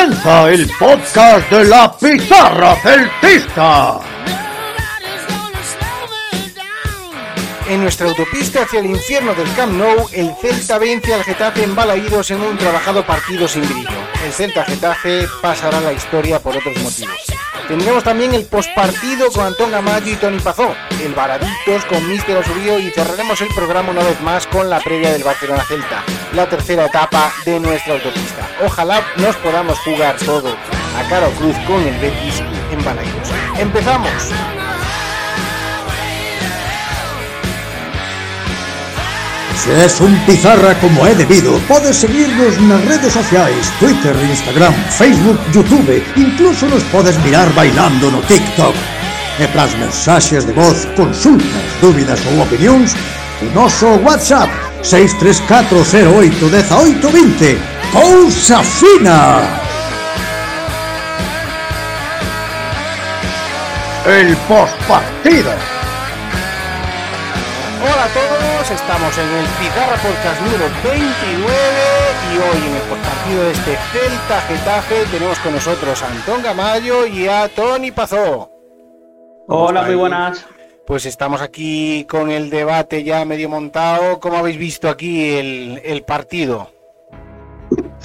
comienza el podcast de la pizarra celtista. En nuestra autopista hacia el infierno del Camp Nou, el Celta vence al Getafe en Balaídos en un trabajado partido sin brillo. El Celta Getafe pasará la historia por otros motivos. Tendremos también el postpartido con Antón Gamayo y Tony Pazó, el Varaditos con Mister Asubío y cerraremos el programa una vez más con la previa del Barcelona Celta, la tercera etapa de nuestra autopista. Ojalá nos podamos jugar todo a cara o cruz con el Betis en Balaídos. ¡Empezamos! Se es un pizarra como é debido, podes seguirnos nas redes sociais, Twitter, Instagram, Facebook, Youtube, incluso nos podes mirar bailando no TikTok. E para as mensaxes de voz, consultas, dúbidas ou opinións, o noso WhatsApp 634081820. Cousa fina! El postpartido. Estamos en el Pizarra Podcast número 29 y hoy en el partido de este Celta Getafe tenemos con nosotros a Antón Gamayo y a Tony Pazó. Hola, muy buenas. Pues estamos aquí con el debate ya medio montado. ¿Cómo habéis visto aquí el, el partido?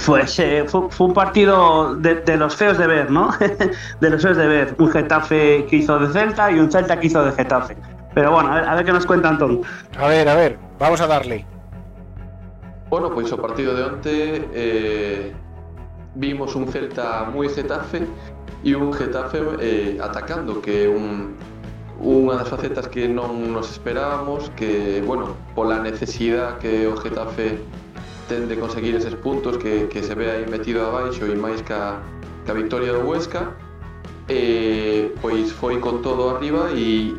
Pues eh, fue, fue un partido de, de los feos de ver, ¿no? de los feos de ver. Un Getafe que hizo de Celta y un Celta que hizo de Getafe. Pero bueno, a ver, a ver qué nos cuenta Antón. A ver, a ver, vamos a darle. Bueno, pois o partido de onte eh, vimos un Celta moi Getafe e un Getafe eh, atacando, que é un, unha das facetas que non nos esperábamos, que, bueno, pola necesidade que o Getafe ten de conseguir eses puntos que, que se ve aí metido abaixo e máis ca, ca victoria do Huesca, eh, pois foi con todo arriba e,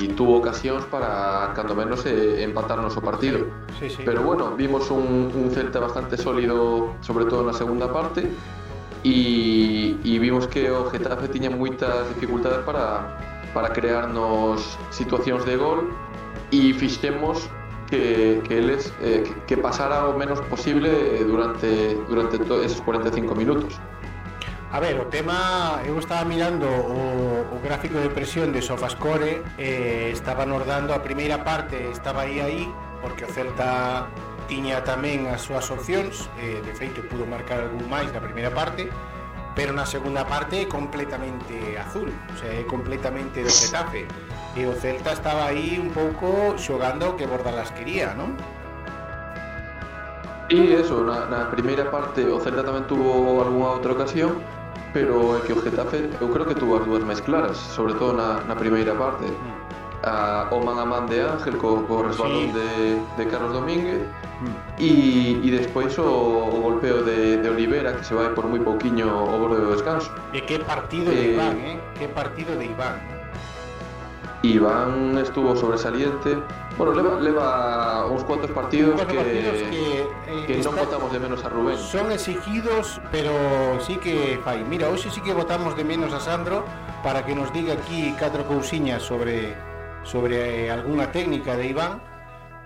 e tuvo ocasións para cando menos eh, empatar o partido Sí, sí. pero bueno, vimos un, un Celta bastante sólido sobre todo na segunda parte e, e vimos que o Getafe tiña moitas dificultades para, para crearnos situacións de gol e fixemos que, que eles eh, que, que pasara o menos posible durante, durante esos 45 minutos A ver, o tema, eu estaba mirando o, o gráfico de presión de Sofascore eh, Estaba nos dando a primeira parte, estaba aí aí Porque o Celta tiña tamén as súas opcións eh, De feito, pudo marcar algún máis na primeira parte Pero na segunda parte é completamente azul O sea, é completamente do Getafe E o Celta estaba aí un pouco xogando o que Bordalas quería, non? E eso, na, na primeira parte o Celta tamén tuvo algunha outra ocasión pero é que o Getafe eu creo que tuvo as dúas máis claras, sobre todo na, na primeira parte. A, o man a man de Ángel co, co resbalón sí. de, de Carlos Domínguez hmm. e, e despois o, o golpeo de, de Olivera que se vai por moi pouquiño o borde do descanso. E que partido eh, de Iván, eh? Que partido de Iván. Iván estuvo sobresaliente, bueno, leva, leva uns cuantos partidos Cuatro que, partidos que, eh, que non está- botamos de menos a Rubén Son exigidos, pero sí que fai. Mira, hoxe sí que votamos de menos a Sandro para que nos diga aquí catro cousiñas sobre sobre eh, algunha técnica de Iván,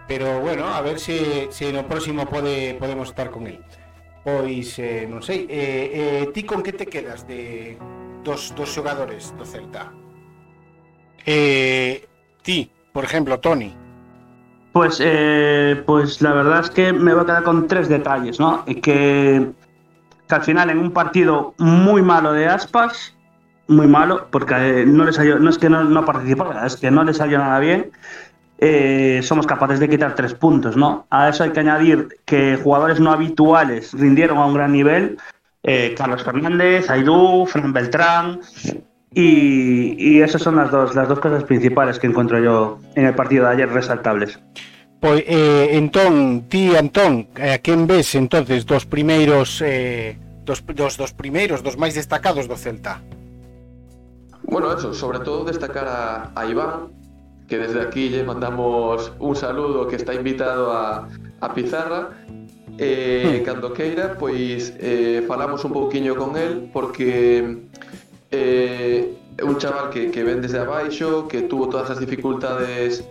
pero bueno, a ver se, se no próximo pode podemos estar con el. Pois eh, non sei, eh, eh, ti con que te quedas de dos, dos xogadores do Celta? Eh, ti, por exemplo, Tony. Pues, eh, pues la verdad es que me voy a quedar con tres detalles, ¿no? Que, que al final en un partido muy malo de Aspas, muy malo, porque eh, no, le salió, no es que no, no es que no le salió nada bien, eh, somos capaces de quitar tres puntos, ¿no? A eso hay que añadir que jugadores no habituales rindieron a un gran nivel, eh, Carlos Fernández, Aidú, Fran Beltrán, Y, y, esas son las dos, las dos cosas principales que encontro yo en el partido de ayer resaltables. Pois, eh, entón, ti, Antón, eh, a quen ves entonces dos primeiros eh, dos, dos, dos primeiros, dos máis destacados do Celta? Bueno, eso, sobre todo destacar a, a Iván, que desde aquí lle mandamos un saludo que está invitado a, a Pizarra, eh, hmm. cando queira, pois eh, falamos un pouquiño con el, porque eh, un chaval que, que ven desde abaixo, que tuvo todas as dificultades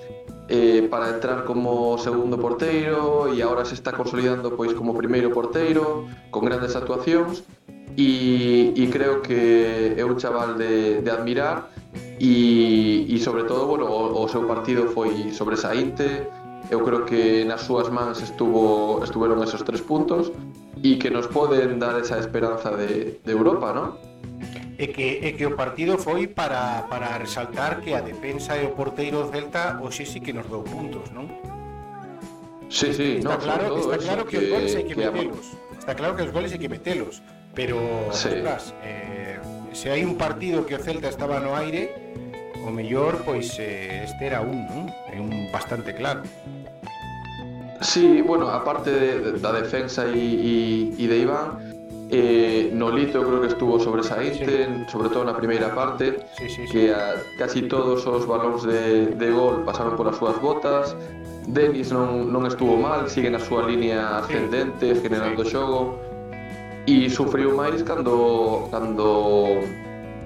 eh, para entrar como segundo porteiro e agora se está consolidando pois como primeiro porteiro con grandes actuacións e, e creo que é un chaval de, de admirar e, e sobre todo bueno, o, o seu partido foi sobresaínte eu creo que nas súas mans estuvo, estuveron esos tres puntos e que nos poden dar esa esperanza de, de Europa, non? e que, e que o partido foi para, para resaltar que a defensa e o porteiro Celta hoxe sí que nos dou puntos, non? Sí, sí, está, no, claro, está claro que, que os goles hai que, que metelos. Está claro que os goles hai que metelos, pero sí. ostras, eh, se hai un partido que o Celta estaba no aire, o mellor pois eh, este era un, non? É un bastante claro. Sí, bueno, aparte de, de, da defensa e, e, e de Iván, Eh, Nolito creo que estuvo sobresaínte, sí. sobre todo na primeira parte, sí, sí, sí. que a, casi todos os balóns de, de gol pasaron polas súas botas. Denis non, non estuvo mal, sigue na súa línea ascendente, sí. generando sí. xogo. E sufriu máis cando, cando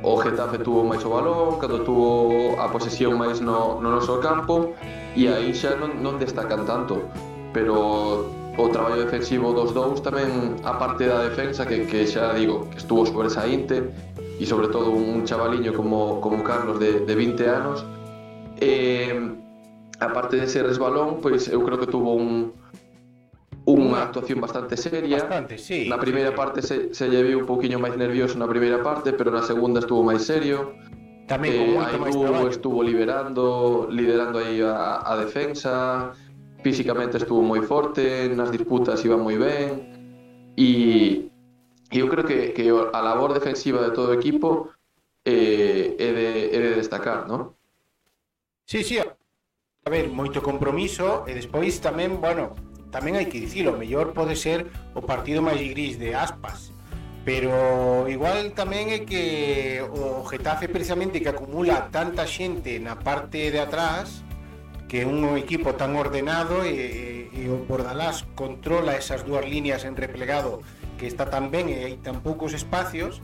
o Getafe tuvo máis o balón, cando tuvo a posesión máis no, no noso campo, e aí xa non, non destacan tanto. Pero o traballo defensivo dos dous tamén a parte da defensa que, que xa digo que estuvo sobresaínte e sobre todo un chavaliño como, como Carlos de, de 20 anos. Eh, a parte de ser resbalón pois eu creo que tuvo un unha actuación bastante seria. Bastante, sí, na primeira sí. parte se, se lle viu un poquinho máis nervioso na primeira parte pero na segunda estuvo máis serio. Tamén eh, con moito máis traballo. estuvo liberando liderando aí a, a defensa físicamente estuvo moi forte, nas disputas iba moi ben e, e eu creo que, que a labor defensiva de todo o equipo eh, é, de, é de destacar, non? Sí, sí, a ver, moito compromiso e despois tamén, bueno, tamén hai que dicilo, o mellor pode ser o partido máis gris de aspas, pero igual tamén é que o Getafe precisamente que acumula tanta xente na parte de atrás que un equipo tan ordenado e, e, e o Bordalás controla esas dúas líneas en replegado que está tan ben e hai tan poucos espacios,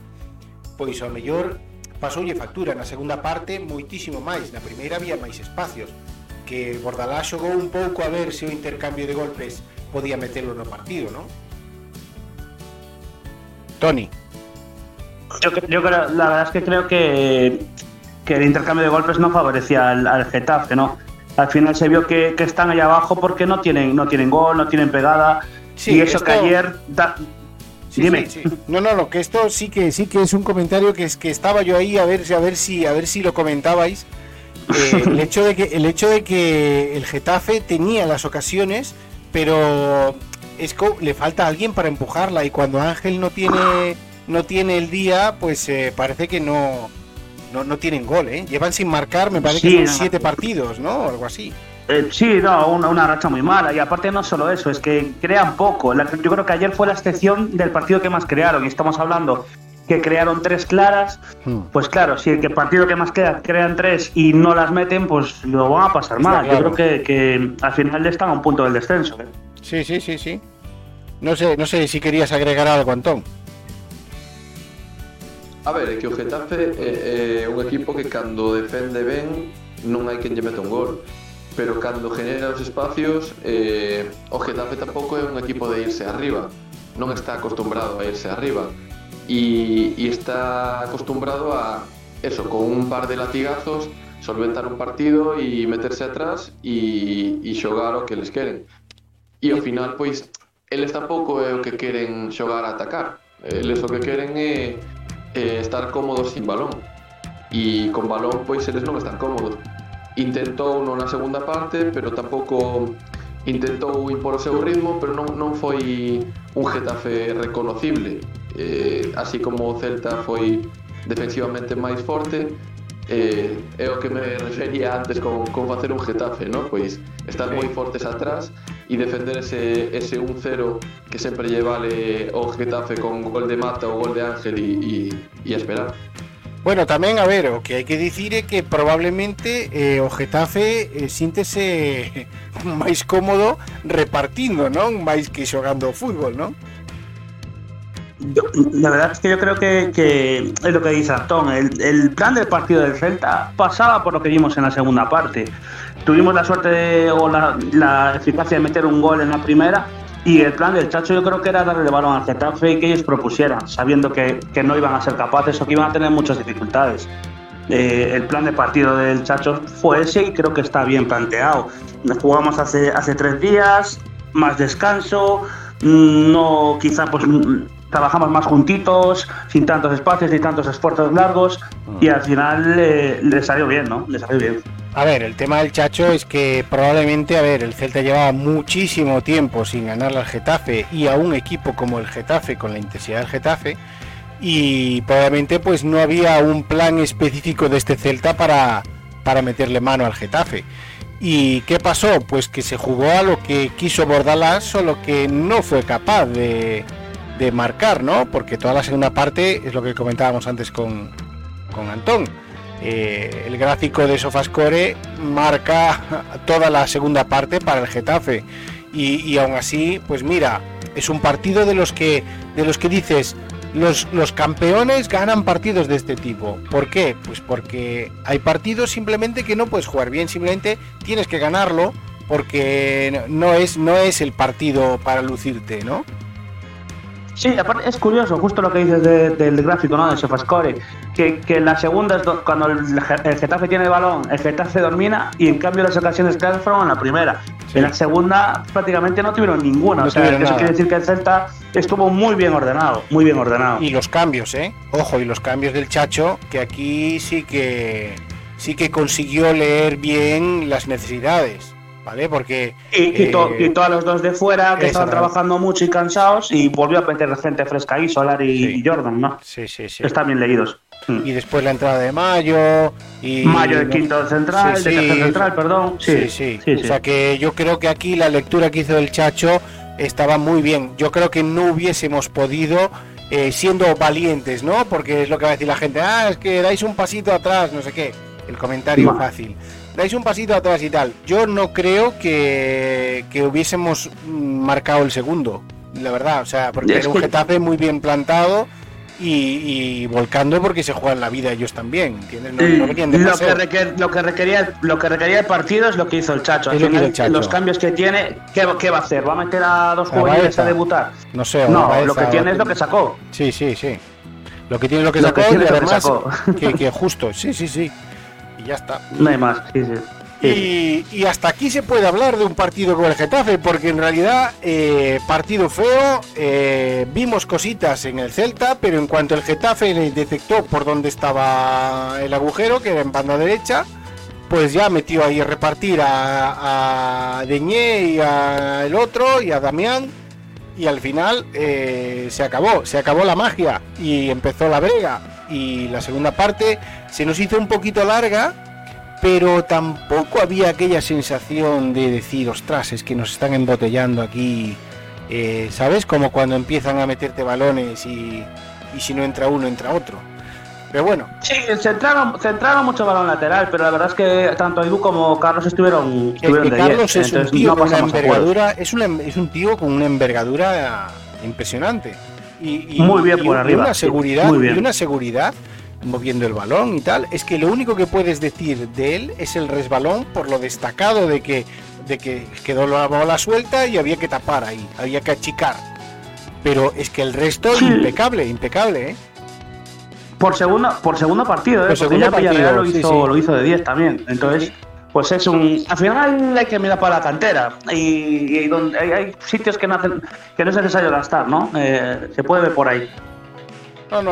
pois ao mellor pasoulle factura na segunda parte moitísimo máis, na primeira había máis espacios, que Bordalás xogou un pouco a ver se o intercambio de golpes podía metelo no partido, non? Tony. Yo, yo creo, la verdad es que creo que que el intercambio de golpes no favorecía al, al Getafe, ¿no? Al final se vio que, que, están allá abajo porque no tienen, no tienen gol, no tienen pegada. Sí, y eso esto... que ayer. Da... Sí, Dime. Sí, no, no, no, que esto sí que sí que es un comentario que es que estaba yo ahí a ver, a ver si a ver si lo comentabais. Eh, el hecho de que el hecho de que el Getafe tenía las ocasiones, pero es que le falta alguien para empujarla y cuando Ángel no tiene no tiene el día, pues eh, parece que no no, no tienen gol, ¿eh? Llevan sin marcar, me parece sí, que son siete partidos, ¿no? O algo así. Eh, sí, no, una, una, racha muy mala. Y aparte no solo eso, es que crean poco. Yo creo que ayer fue la excepción del partido que más crearon. Y estamos hablando que crearon tres claras. Hmm. Pues claro, si el partido que más queda crean tres y no las meten, pues lo van a pasar mal. Claro. Yo creo que, que, al final están a un punto del descenso. ¿eh? Sí, sí, sí, sí. No sé, no sé si querías agregar algo, Antón. A ver, é que o Getafe é, é un equipo que cando defende ben non hai quen lle meta un gol. Pero cando genera os espacios eh, o Getafe tampouco é un equipo de irse arriba. Non está acostumbrado a irse arriba. E, e está acostumbrado a eso, con un par de latigazos solventar un partido e meterse atrás e, e xogar o que les queren. E ao final pois eles tampouco é o que queren xogar a atacar. Eles o que queren é eh, estar cómodos sin balón. E con balón pois eles non están cómodos intentou non na segunda parte pero tampouco intentou impor o seu ritmo pero non, non foi un Getafe reconocible. Eh, así como o Celta foi defensivamente máis forte eh, é o que me refería antes con, con facer un Getafe, no? Pois estar moi fortes atrás e defender ese, ese 1-0 que sempre lle vale o Getafe con gol de Mata ou gol de Ángel e, e esperar. Bueno, tamén, a ver, o que hai que dicir é que probablemente eh, o Getafe eh, síntese máis cómodo repartindo, non? Máis que xogando fútbol, non? Yo, la verdad es que yo creo que, que es lo que dice Antón. El, el, plan del partido del Celta pasaba por lo que vimos en la segunda parte. Tuvimos la suerte de, o la, la, eficacia de meter un gol en la primera, Y el plan del Chacho yo creo que era darle el balón al Getafe y que ellos propusieran, sabiendo que, que no iban a ser capaces o que iban a tener muchas dificultades. Eh, el plan de partido del Chacho fue ese y creo que está bien planteado. Jugamos hace, hace tres días, más descanso, mm, no quizá pues mm, trabajamos más juntitos, sin tantos espacios ni tantos esfuerzos largos y al final eh, le salió bien, ¿no? Le salió bien. A ver, el tema del Chacho es que probablemente, a ver, el Celta llevaba muchísimo tiempo sin ganarle al Getafe y a un equipo como el Getafe, con la intensidad del Getafe, y probablemente pues no había un plan específico de este Celta para, para meterle mano al Getafe. ¿Y qué pasó? Pues que se jugó a lo que quiso Bordalás, solo que no fue capaz de, de marcar, ¿no? Porque toda la segunda parte es lo que comentábamos antes con, con Antón eh, el gráfico de Sofascore marca toda la segunda parte para el Getafe y, aún así pues mira es un partido de los que de los que dices los, los campeones ganan partidos de este tipo. ¿Por qué? Pues porque hay partidos simplemente que no puedes jugar bien, simplemente tienes que ganarlo porque no es, no es el partido para lucirte, ¿no? Sí, aparte es curioso, justo lo que dices del gráfico, ¿no? De Sofascore, que, que en la segunda es cuando el, Getafe tiene el balón, el Getafe domina y en cambio las ocasiones que fueron en la primera. En la segunda prácticamente no tuvieron ninguna. o sea, eso quiere decir que el Celta estuvo muy bien ordenado, muy bien ordenado. Y los cambios, ¿eh? Ojo, y los cambios del Chacho, que aquí sí que sí que consiguió leer bien las necesidades. ¿Vale? Porque... Y, eh, a los dos de fuera que estaban trabajando mucho y cansados y volvió a meter gente fresca ahí, Solar y, Jordan, ¿no? Sí, sí, sí. Están bien leídos. Mm. Y después la entrada de Mayo. Y, Mayo de quinto central, de tercer central, perdón. Sí sí, sí, O sea que yo creo que aquí la lectura que hizo el Chacho estaba muy bien. Yo creo que no hubiésemos podido, eh, siendo valientes, ¿no? Porque es lo que va a decir la gente, ah, es que dais un pasito atrás, no sé qué. El comentario fácil dais un pasito atrás y tal. Yo no creo que, que hubiésemos marcado el segundo, la verdad. O sea, porque era un Getafe muy bien plantado. Y, volcando porque se juegan la vida ellos también, ¿entiendes? lo, que lo, que requería, lo que requería el partido es lo que hizo el Chacho. Los cambios que tiene, ¿qué, ¿qué, va a hacer? ¿Va a meter a dos jugadores a debutar? No sé. No, lo que tiene es lo que sacó. Sí, sí, sí. Lo que tiene es lo que sacó y además que, que justo, sí, sí, sí y ya está. No hay más, Y, hasta aquí se puede hablar de un partido con el Getafe, porque en realidad, eh, partido feo, eh, vimos cositas en el Celta, pero en cuanto el Getafe detectó por dónde estaba el agujero, que era en banda derecha, pues ya metió ahí a repartir a, a Deñé y a el otro y a Damián, y al final eh, se acabó, se acabó la magia y empezó la brega. Y la segunda parte se nos hizo un poquito larga, pero tampoco había aquella sensación de decir, ostras, es que nos están embotellando aquí, eh, ¿sabes? Como cuando empiezan a meterte balones y, si no entra uno, entra otro. Pero bueno. Sí, se entraron, mucho balón lateral, pero la verdad es que tanto Edu como Carlos estuvieron, Carlos es un tío con una envergadura, es, es un tío con una envergadura impresionante. Y, muy bien por arriba. Una seguridad, y una seguridad moviendo el balón y tal, es que lo único que puedes decir de él es el resbalón por lo destacado de que, de que quedó la bola suelta y había que tapar ahí, había que achicar. Pero es que el resto impecable, impecable, ¿eh? Por segundo, por segundo partido, ¿eh? Por partido, lo hizo, lo hizo de 10 también. Entonces, pues es un. Al final hay que mirar para la cantera. Y, donde hay, sitios que no, hacen, que no es necesario gastar, ¿no? Eh, se puede ver por ahí.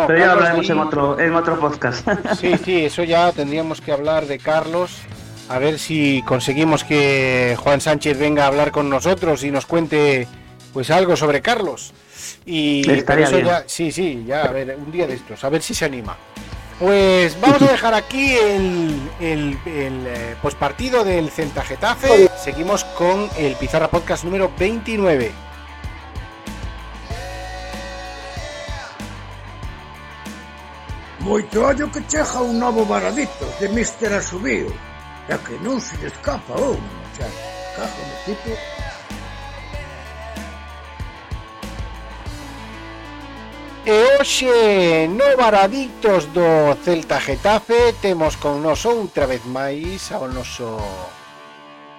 Pero ya hablaremos en, otro, en otro podcast. Sí, sí, eso ya tendríamos que hablar de Carlos. A ver si conseguimos que Juan Sánchez venga a hablar con nosotros y nos cuente pues algo sobre Carlos. Y eso ya, sí, sí, ya, a ver, un día de estos, a ver si se anima. Pues vamos a dejar aquí el, el, el eh, pospartido del Celta Getafe. Seguimos con el Pizarra Podcast número 29. Moito ollo que chega un novo varadito de Mister Asubío, e que non se lle escapa un, xa, cajo no tipo, E hoxe no Varadictos do Celta Getafe temos con nos outra vez máis ao noso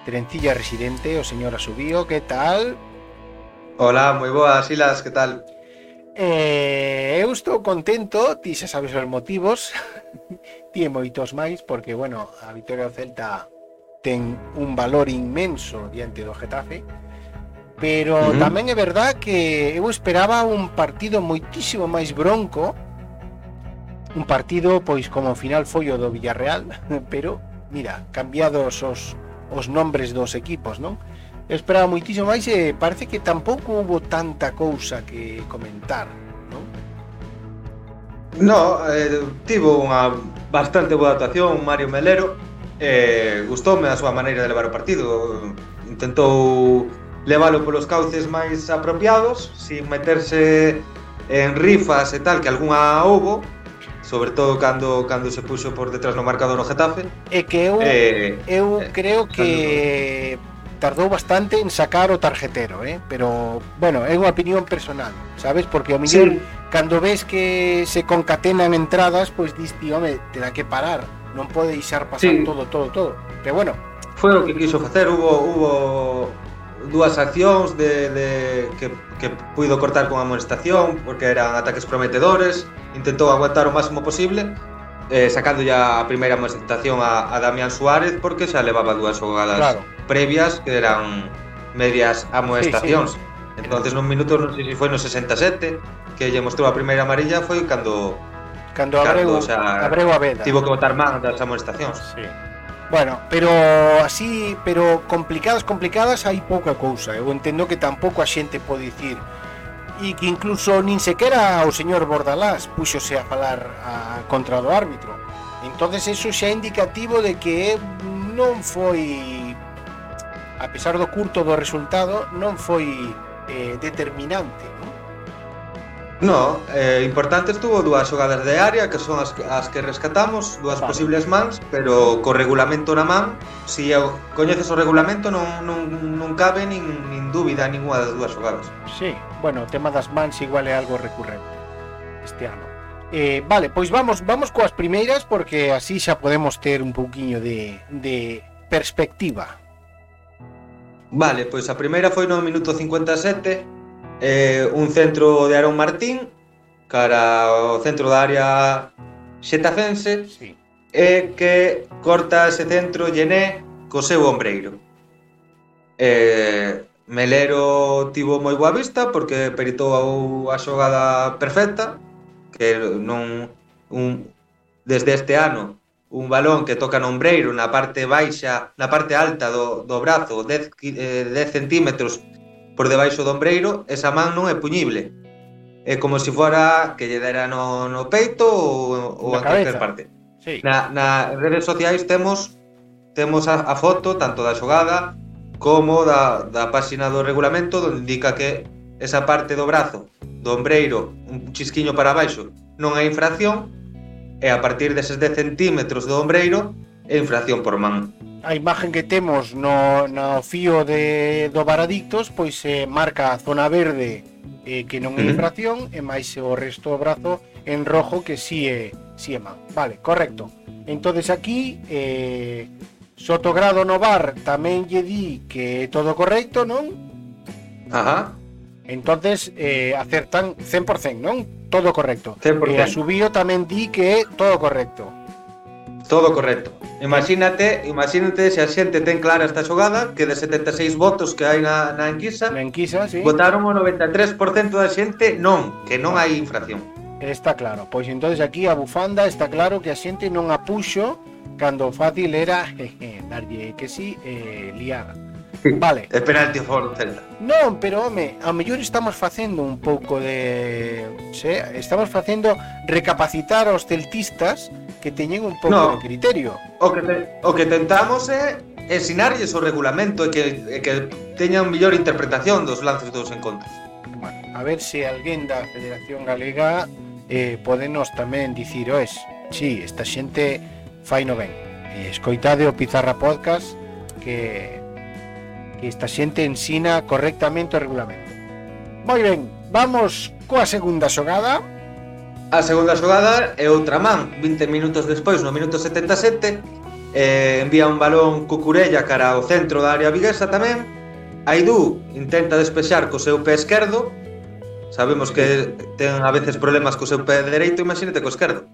trencilla residente, o señor Asubío, que tal? Hola, moi boas, Silas, que tal? Eh, eu estou contento, ti xa sabes os motivos, ti e moitos máis, porque, bueno, a Vitoria do Celta ten un valor inmenso diante do Getafe, pero uh -huh. tamén é verdad que eu esperaba un partido moitísimo máis bronco, un partido, pois, como final foi o do Villarreal, pero, mira, cambiados os, os nombres dos equipos, non? esperaba moitísimo máis e parece que tampouco hubo tanta cousa que comentar, non? No, eh, tivo unha bastante boa actuación Mario Melero eh, gustoume a súa maneira de levar o partido intentou leválo polos cauces máis apropiados sin meterse en rifas e tal, que algunha houbo sobre todo cando cando se puxo por detrás no marcador o Getafe. É que eu eh, eu eh, creo que cando tardou bastante en sacar o tarjetero, eh? pero bueno, é unha opinión personal, sabes? Porque o mellor sí. cando ves que se concatenan entradas, pois pues, diste, home, terá que parar, non pode deixar pasar sí. todo, todo, todo. Pero bueno, foi o que quiso facer, hubo hubo dúas accións de, de que, que puido cortar con a amonestación porque eran ataques prometedores, intentou aguantar o máximo posible, eh, sacando ya a primeira amonestación a, a Damián Suárez porque xa levaba dúas xogadas claro previas que eran medias amoestacións. Sí, sí. Entonces nun minuto, non sei se foi no 67, que lle mostrou a primeira amarilla foi cando cando abreu, cando, o sea, abreu a veda. Tivo que botar man das amoestacións. Sí. Bueno, pero así, pero complicadas, complicadas hai pouca cousa. Eu entendo que tampouco a xente pode dicir e que incluso nin sequera o señor Bordalás puxose a falar a, contra do árbitro. Entonces eso xa é indicativo de que non foi a pesar do curto do resultado, non foi eh, determinante. No, eh, importante estuvo dúas xogadas de área que son as, as que rescatamos, dúas vale. posibles mans, pero co regulamento na man, se si coñeces o regulamento non, non, non cabe nin, nin dúbida ninguna das dúas xogadas. Sí, bueno, o tema das mans igual é algo recurrente este ano. Eh, vale, pois vamos vamos coas primeiras porque así xa podemos ter un pouquiño de, de perspectiva. Vale, pois a primeira foi no minuto 57, eh, un centro de Aaron Martín cara ao centro da área xetafense sí. e que corta ese centro Llené co seu ombreiro. Eh, Melero tivo moi boa vista porque peritou a xogada perfecta que non un, desde este ano un balón que toca no ombreiro na parte baixa, na parte alta do, do brazo, 10, eh, 10 centímetros por debaixo do ombreiro, esa man non é puñible. É como se fora que lle dera no, no peito ou, ou en calquer parte. Sí. Na, na redes sociais temos temos a, a foto tanto da xogada como da, da páxina do regulamento onde indica que esa parte do brazo do ombreiro un chisquiño para baixo non é infracción e a partir deses 10 centímetros do ombreiro é infracción por man. A imagen que temos no, no fío de, do Varadictos pois eh, marca a zona verde eh, que non é infracción uh -huh. e máis o resto do brazo en rojo que si é, si é man. Vale, correcto. Entonces aquí eh, Sotogrado no bar tamén lle di que é todo correcto, non? Ajá. Entonces eh, acertan 100%, non? todo correcto. 100%. E a subío tamén di que é todo correcto. Todo correcto. Imagínate, imagínate se a xente ten clara esta xogada que de 76 votos que hai na, na enquisa, na enquisa sí. votaron o 93% da xente non, que non hai infracción. Está claro. Pois entonces aquí a bufanda está claro que a xente non a puxo cando fácil era jeje, darlle que sí, eh, liada. Vale. É penalti a favor do Celta. Non, pero home, a mellor estamos facendo un pouco de, se, estamos facendo recapacitar aos celtistas que teñen un pouco no. de criterio. O que te, o que tentamos é ensinarlles o regulamento e que e que teñan mellor interpretación dos lances dos encontros. Bueno, a ver se alguén da Federación Galega eh, podenos tamén dicir, oes, si, esta xente fai no ben. E escoitade o Pizarra Podcast que que esta xente ensina correctamente o regulamento. Moi ben, vamos coa segunda xogada. A segunda xogada é outra man, 20 minutos despois, no minuto 77, eh, envía un balón cucurella cara ao centro da área viguesa tamén. Aidú intenta despexar co seu pé esquerdo, Sabemos que ten a veces problemas co seu pé dereito, imagínate co esquerdo.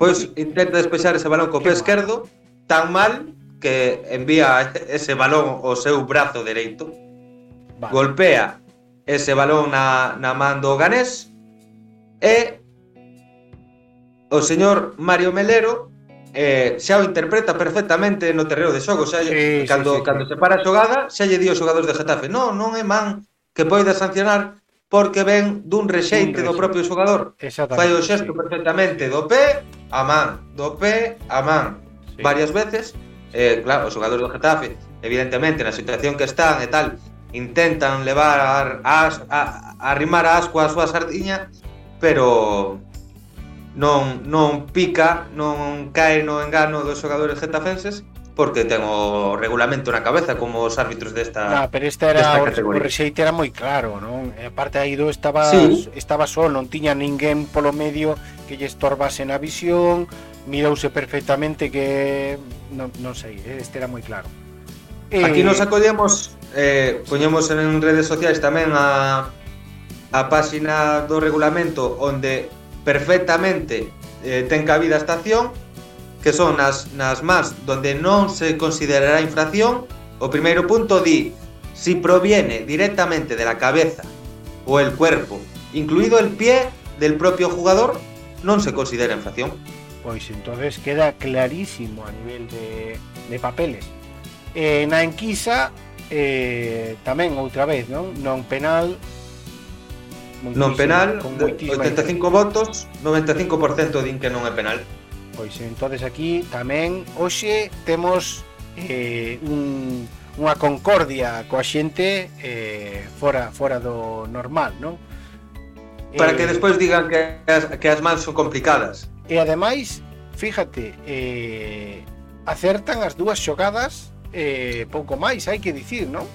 Pois intenta despexar ese balón co pé esquerdo, tan mal que envía ese balón ao seu brazo dereito, vale. golpea ese balón na, na man do Ganés e o señor Mario Melero eh, xa o interpreta perfectamente no terreo de xogo, xa sí, cando, sí, sí. cando se para a xogada, xa lle di aos xogadores de Getafe, non, non é man que poida sancionar porque ven dun rexeite do propio xogador. Fai o xesto sí. perfectamente do pé a man, do pé a man, sí. varias veces eh, claro, os xogadores do Getafe, evidentemente, na situación que están e tal, intentan levar a, a, a, a arrimar a asco a súa sardiña, pero non, non pica, non cae no engano dos xogadores getafenses, porque ten o regulamento na cabeza como os árbitros desta nah, pero esta era desta o, o rexeite era moi claro, non? E aparte aí do estaba sí. estaba só, non tiña ninguén polo medio que lle estorbase na visión, mirouse perfectamente que non, non sei, este era moi claro. Eh, Aquí nos acollemos, eh, poñemos en redes sociais tamén a, a páxina do regulamento onde perfectamente eh, ten cabida esta acción que son nas, nas más donde non se considerará infracción o primeiro punto di si proviene directamente de la cabeza o el cuerpo incluido el pie del propio jugador non se considera infracción pois entonces queda clarísimo a nivel de, de papeles. Eh, na enquisa eh, tamén outra vez, non? Non penal Non penal, 85 votos, 95% din que non é penal. Pois entonces aquí tamén hoxe temos eh, un, unha concordia coa xente eh, fora fora do normal, non? Para eh, que despois digan que as, que as mans son complicadas. E ademais, fíjate, eh, acertan as dúas xogadas eh, pouco máis, hai que dicir, non?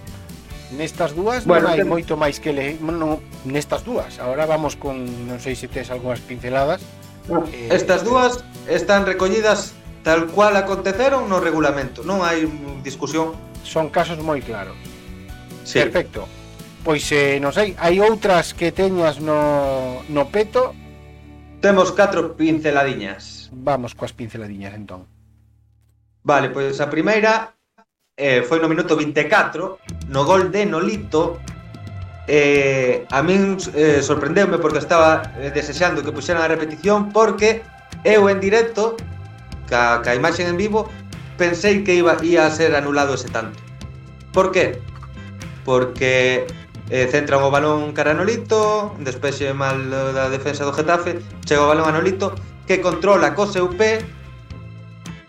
Nestas dúas bueno, non hai ten... moito máis que le... non, nestas dúas. Agora vamos con, non sei se tes algunhas pinceladas. Eh, estas dúas están recollidas tal cual aconteceron no regulamento, non hai discusión. Son casos moi claros. Sí. Perfecto. Pois eh, non sei, hai outras que teñas no, no peto Temos catro pinceladiñas. Vamos coas pinceladiñas, entón. Vale, pois a primeira eh, foi no minuto 24, no gol de Nolito, eh, a min eh, sorprendeume porque estaba eh, desexando que puxeran a repetición porque eu en directo ca, ca imaxen en vivo pensei que iba ia a ser anulado ese tanto por que? porque eh, centran o balón cara a Nolito, despexe mal da defensa do Getafe, chega o balón a Nolito, que controla co seu pé,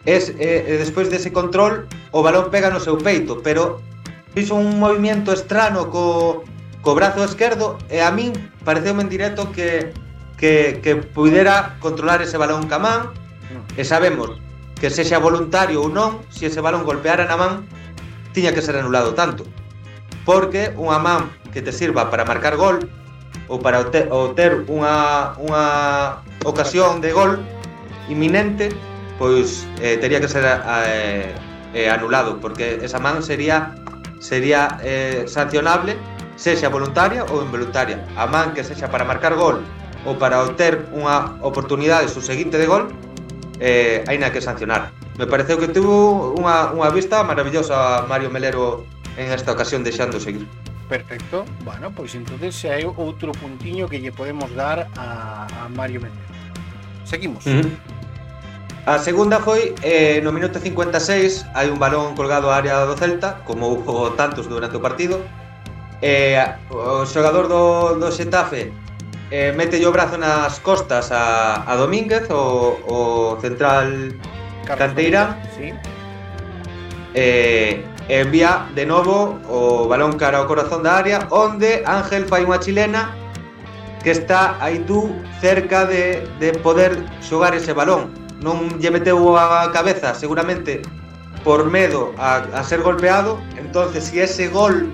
es, eh, e despois dese control o balón pega no seu peito, pero fixo un movimento estrano co, co brazo esquerdo e a min pareceu en directo que, que, que pudera controlar ese balón ca man e sabemos que se xa voluntario ou non, se ese balón golpeara na man tiña que ser anulado tanto porque unha man que te sirva para marcar gol ou para obter, unha, unha ocasión de gol inminente, pois eh, tería que ser eh, eh, anulado, porque esa man sería sería eh, sancionable sexa voluntaria ou involuntaria. A man que sexa para marcar gol ou para obter unha oportunidade subseguinte de gol, eh, hai na que sancionar. Me pareceu que tuvo unha, unha vista maravillosa Mario Melero en esta ocasión deixando seguir. Perfecto. Bueno, pois entonces hai outro puntiño que lle podemos dar a, a Mario Mendes. Seguimos. Mm -hmm. A segunda foi eh, no minuto 56 hai un balón colgado á área do Celta como houve tantos durante o partido eh, o xogador do, do Xetafe eh, mete o brazo nas costas a, a Domínguez, o, o central Carlos canteira. Domínguez, sí. Eh, envía de novo o balón cara ao corazón da área onde Ángel fai unha chilena que está aí tú cerca de, de poder xogar ese balón. Non lle meteu a cabeza seguramente por medo a, a ser golpeado. Entonces si ese gol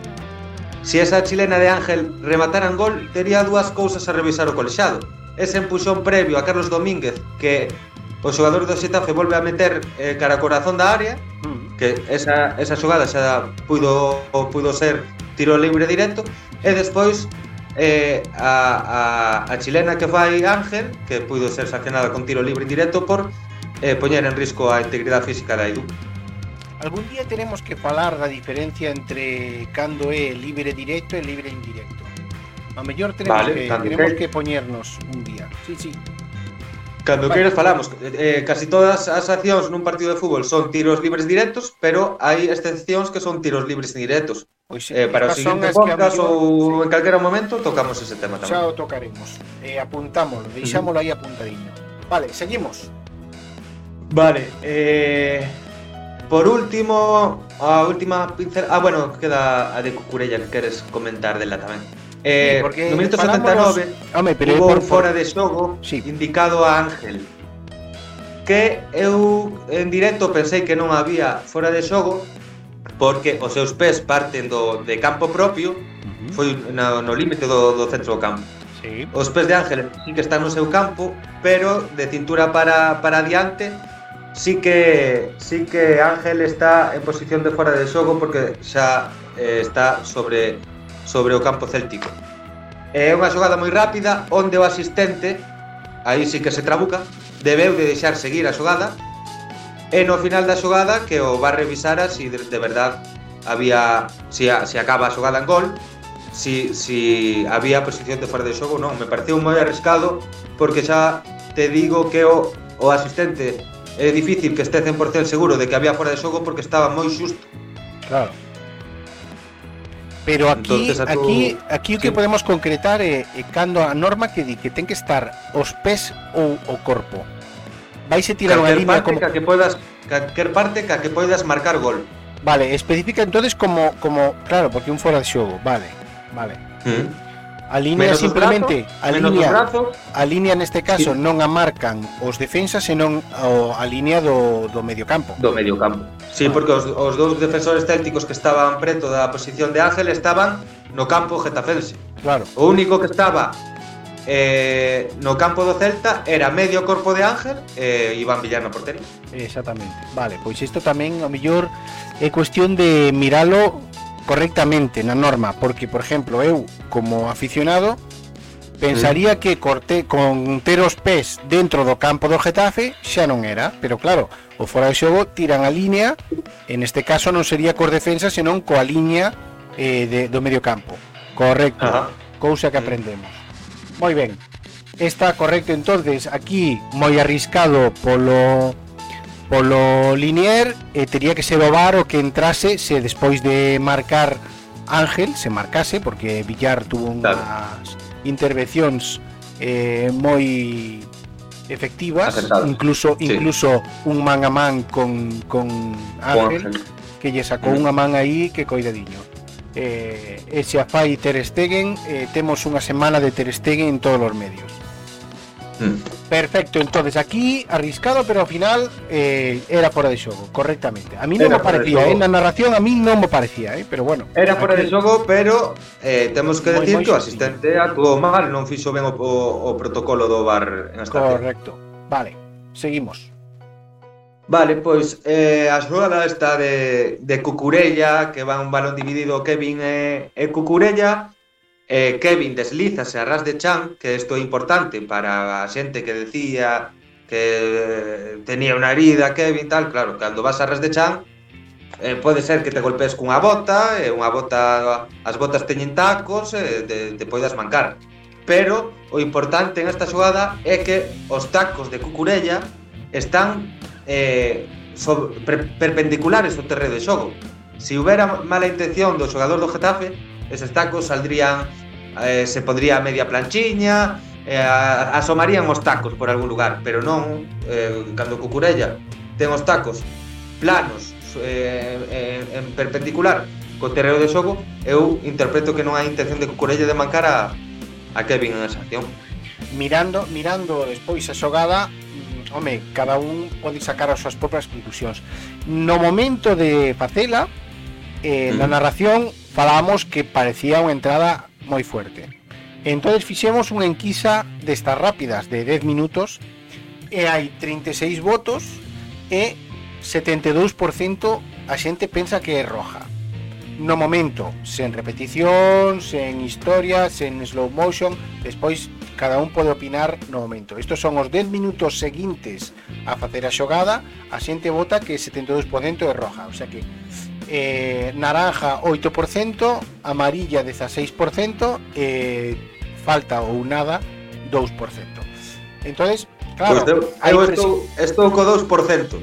si esa chilena de Ángel remataran gol tería dúas cousas a revisar o colexado ese empuxón previo a Carlos Domínguez que o xogador do Xetafe volve a meter eh, cara ao corazón da área mm que esa, esa xogada xa puido, puido ser tiro libre directo e despois eh, a, a, a chilena que fai Ángel que puido ser sancionada con tiro libre indirecto por eh, poñer en risco a integridade física da Edu Algún día tenemos que falar da diferencia entre cando é libre directo e libre indirecto. A mellor tenemos, vale, que, tenemos que... que poñernos un día. Sí, sí. Cando queres falamos, eh, casi todas as accións nun partido de fútbol son tiros libres directos, pero hai excepcións que son tiros libres indirectos. Pois Eh, para o seguinte podcast mellor- ou sí. en calquera momento tocamos ese tema tamén. Xa o tocaremos. Eh, apuntámoslo, deixámoslo aí apuntadiño. Vale, seguimos. Vale, eh, por último, a última pincel... Ah, bueno, queda a de Cucurella que queres comentar dela tamén. Eh, porque no 1979 home, pero hubo por, un fora de xogo sí. indicado a Ángel que eu en directo pensei que non había fora de xogo porque os seus pés parten do, de campo propio uh -huh. foi no, no límite do, do centro do campo sí. os pés de Ángel sí que están no seu campo pero de cintura para, para adiante sí que sí que Ángel está en posición de fora de xogo porque xa eh, está sobre sobre o campo céltico. É unha xogada moi rápida onde o asistente, aí sí que se trabuca, debeu de deixar seguir a xogada. E no final da xogada que o va revisar a si de, de verdad había si, a, si acaba a xogada en gol si, si había posición de fora de xogo non, me pareceu moi arriscado porque xa te digo que o, o asistente é difícil que este 100% seguro de que había fora de xogo porque estaba moi xusto. Claro. Pero aquí, Entonces, tú... aquí, aquí o que podemos concretar é, é cando a norma que di que ten que estar os pés ou o corpo. Vais a tirar unha línea como... Que podas, calquer parte ca que podas marcar gol. Vale, especifica entonces como, como claro, porque un fora de xogo, vale, vale. Mm. Alinea menos simplemente, brazo, alinea, brazos. alinea en este caso sí. non a marcan os defensas, senón o, a línea do, do mediocampo. Do medio campo Sí, porque os, os dous defensores célticos que estaban preto da posición de Ángel estaban no campo getafense. Claro. O único que estaba eh, no campo do Celta era medio corpo de Ángel e eh, Iván Villar na portería. Exactamente. Vale, pois isto tamén a mellor é cuestión de miralo correctamente na norma, porque por exemplo, eu como aficionado pensaría sí. que corte con ter os pés dentro do campo do Getafe xa non era, pero claro, o fora de xogo tiran a línea, en este caso non sería cor defensa, senón coa liña eh, de, do medio campo. Correcto, Ajá. cousa que aprendemos. Moi ben, está correcto entonces, aquí moi arriscado polo polo Linier e tería que ser o VAR o que entrase se despois de marcar Ángel se marcase porque Villar tuvo unhas intervencións eh, moi efectivas, Acertadas. incluso Sí. incluso un man a man con, con Ángel, que lle sacou Mm. unha man aí que coidadiño. Eh, e se a fai Ter Stegen, eh, temos unha semana de Ter Stegen en todos os medios. Mm. Perfecto, entonces aquí arriscado, pero al final eh, era fuera de xogo, correctamente. A mí non era me parecía, en eh, na narración a mí non me parecía, eh, pero bueno. Era fuera aquí... de xogo, pero eh, temos que decir moi, que o asistente actuou mal, non fixo ben o, o, o protocolo do bar en esta Correcto, vale, seguimos. Vale, pois eh, a xogada está de, de Cucurella, que va un balón dividido Kevin e, e Cucurella, Eh, Kevin deslízase a ras de chan, que isto é importante para a xente que decía que tenía unha herida, Kevin, tal, claro, cando vas a ras de chan, eh, pode ser que te golpees cunha bota, e eh, unha bota, as botas teñen tacos, eh, te, te poidas mancar. Pero o importante en esta xogada é que os tacos de Cucurella están eh, sobre, per, perpendiculares ao terreo de xogo. Se houbera mala intención do xogador do Getafe, eses tacos saldrían eh, se pondría a media planchiña, eh, asomarían os tacos por algún lugar, pero non, eh, cando Cucurella ten os tacos planos eh, eh, en perpendicular co terreo de xogo, eu interpreto que non hai intención de Cucurella de mancar a, a Kevin en esa acción. Mirando, mirando despois a xogada, mm, home, cada un pode sacar as súas propias conclusións. No momento de facela, eh, mm. na narración falamos que parecía unha entrada moi fuerte. Entonces fixemos unha enquisa destas rápidas de 10 minutos e hai 36 votos e 72% a pensa que é roja. no momento, sen repetición, sen historia, sen slow motion, despois cada un pode opinar no momento. Estos son os 10 minutos seguintes a facer a xogada, a vota que 72% é roja, o sea que eh, naranja 8%, amarilla 16% eh, falta ou nada 2%. Entonces, claro, pues eu estou, estou co 2%.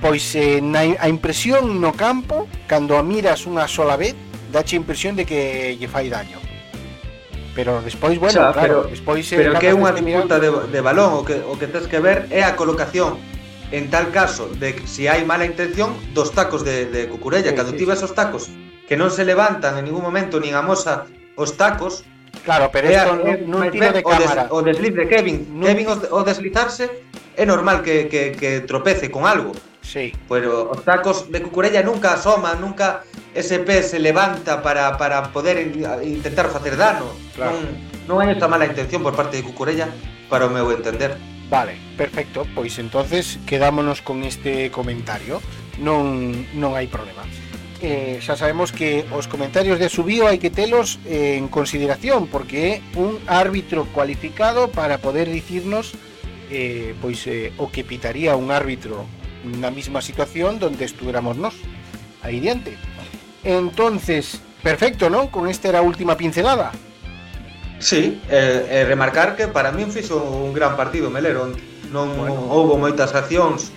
Pois eh, na, a impresión no campo, cando a miras unha sola vez, dache a impresión de que lle fai daño. Pero despois, bueno, Xa, claro, pero, despois... Eh, pero que é unha disputa de, de balón, o que, o que tens que ver é a colocación en tal caso de que si hai mala intención dos tacos de, de cucurella, sí, cando sí, ti ves sí. os tacos que non se levantan en ningún momento nin amosa os tacos Claro, pero isto non tiro de cámara O, des, o desliz de Kevin nun... Kevin o, o deslizarse é normal que, que, que tropece con algo Sí. Pero os tacos de cucurella nunca asoman, nunca ese pé se levanta para, para poder intentar facer dano. Claro. Non, non hai esta mala intención por parte de cucurella para o meu entender. Vale, perfecto, pois entonces quedámonos con este comentario. Non, non hai problema. Eh, Xa sabemos que os comentarios de Subío hai que telos eh, en consideración Porque é un árbitro cualificado para poder dicirnos eh, Pois eh, o que pitaría un árbitro na mesma situación donde estuéramos nós Aí diante. Entonces, perfecto, non? Con esta era a última pincelada. Sí, e, e remarcar que para min fixo un gran partido Melero Non bueno. houbo moitas accións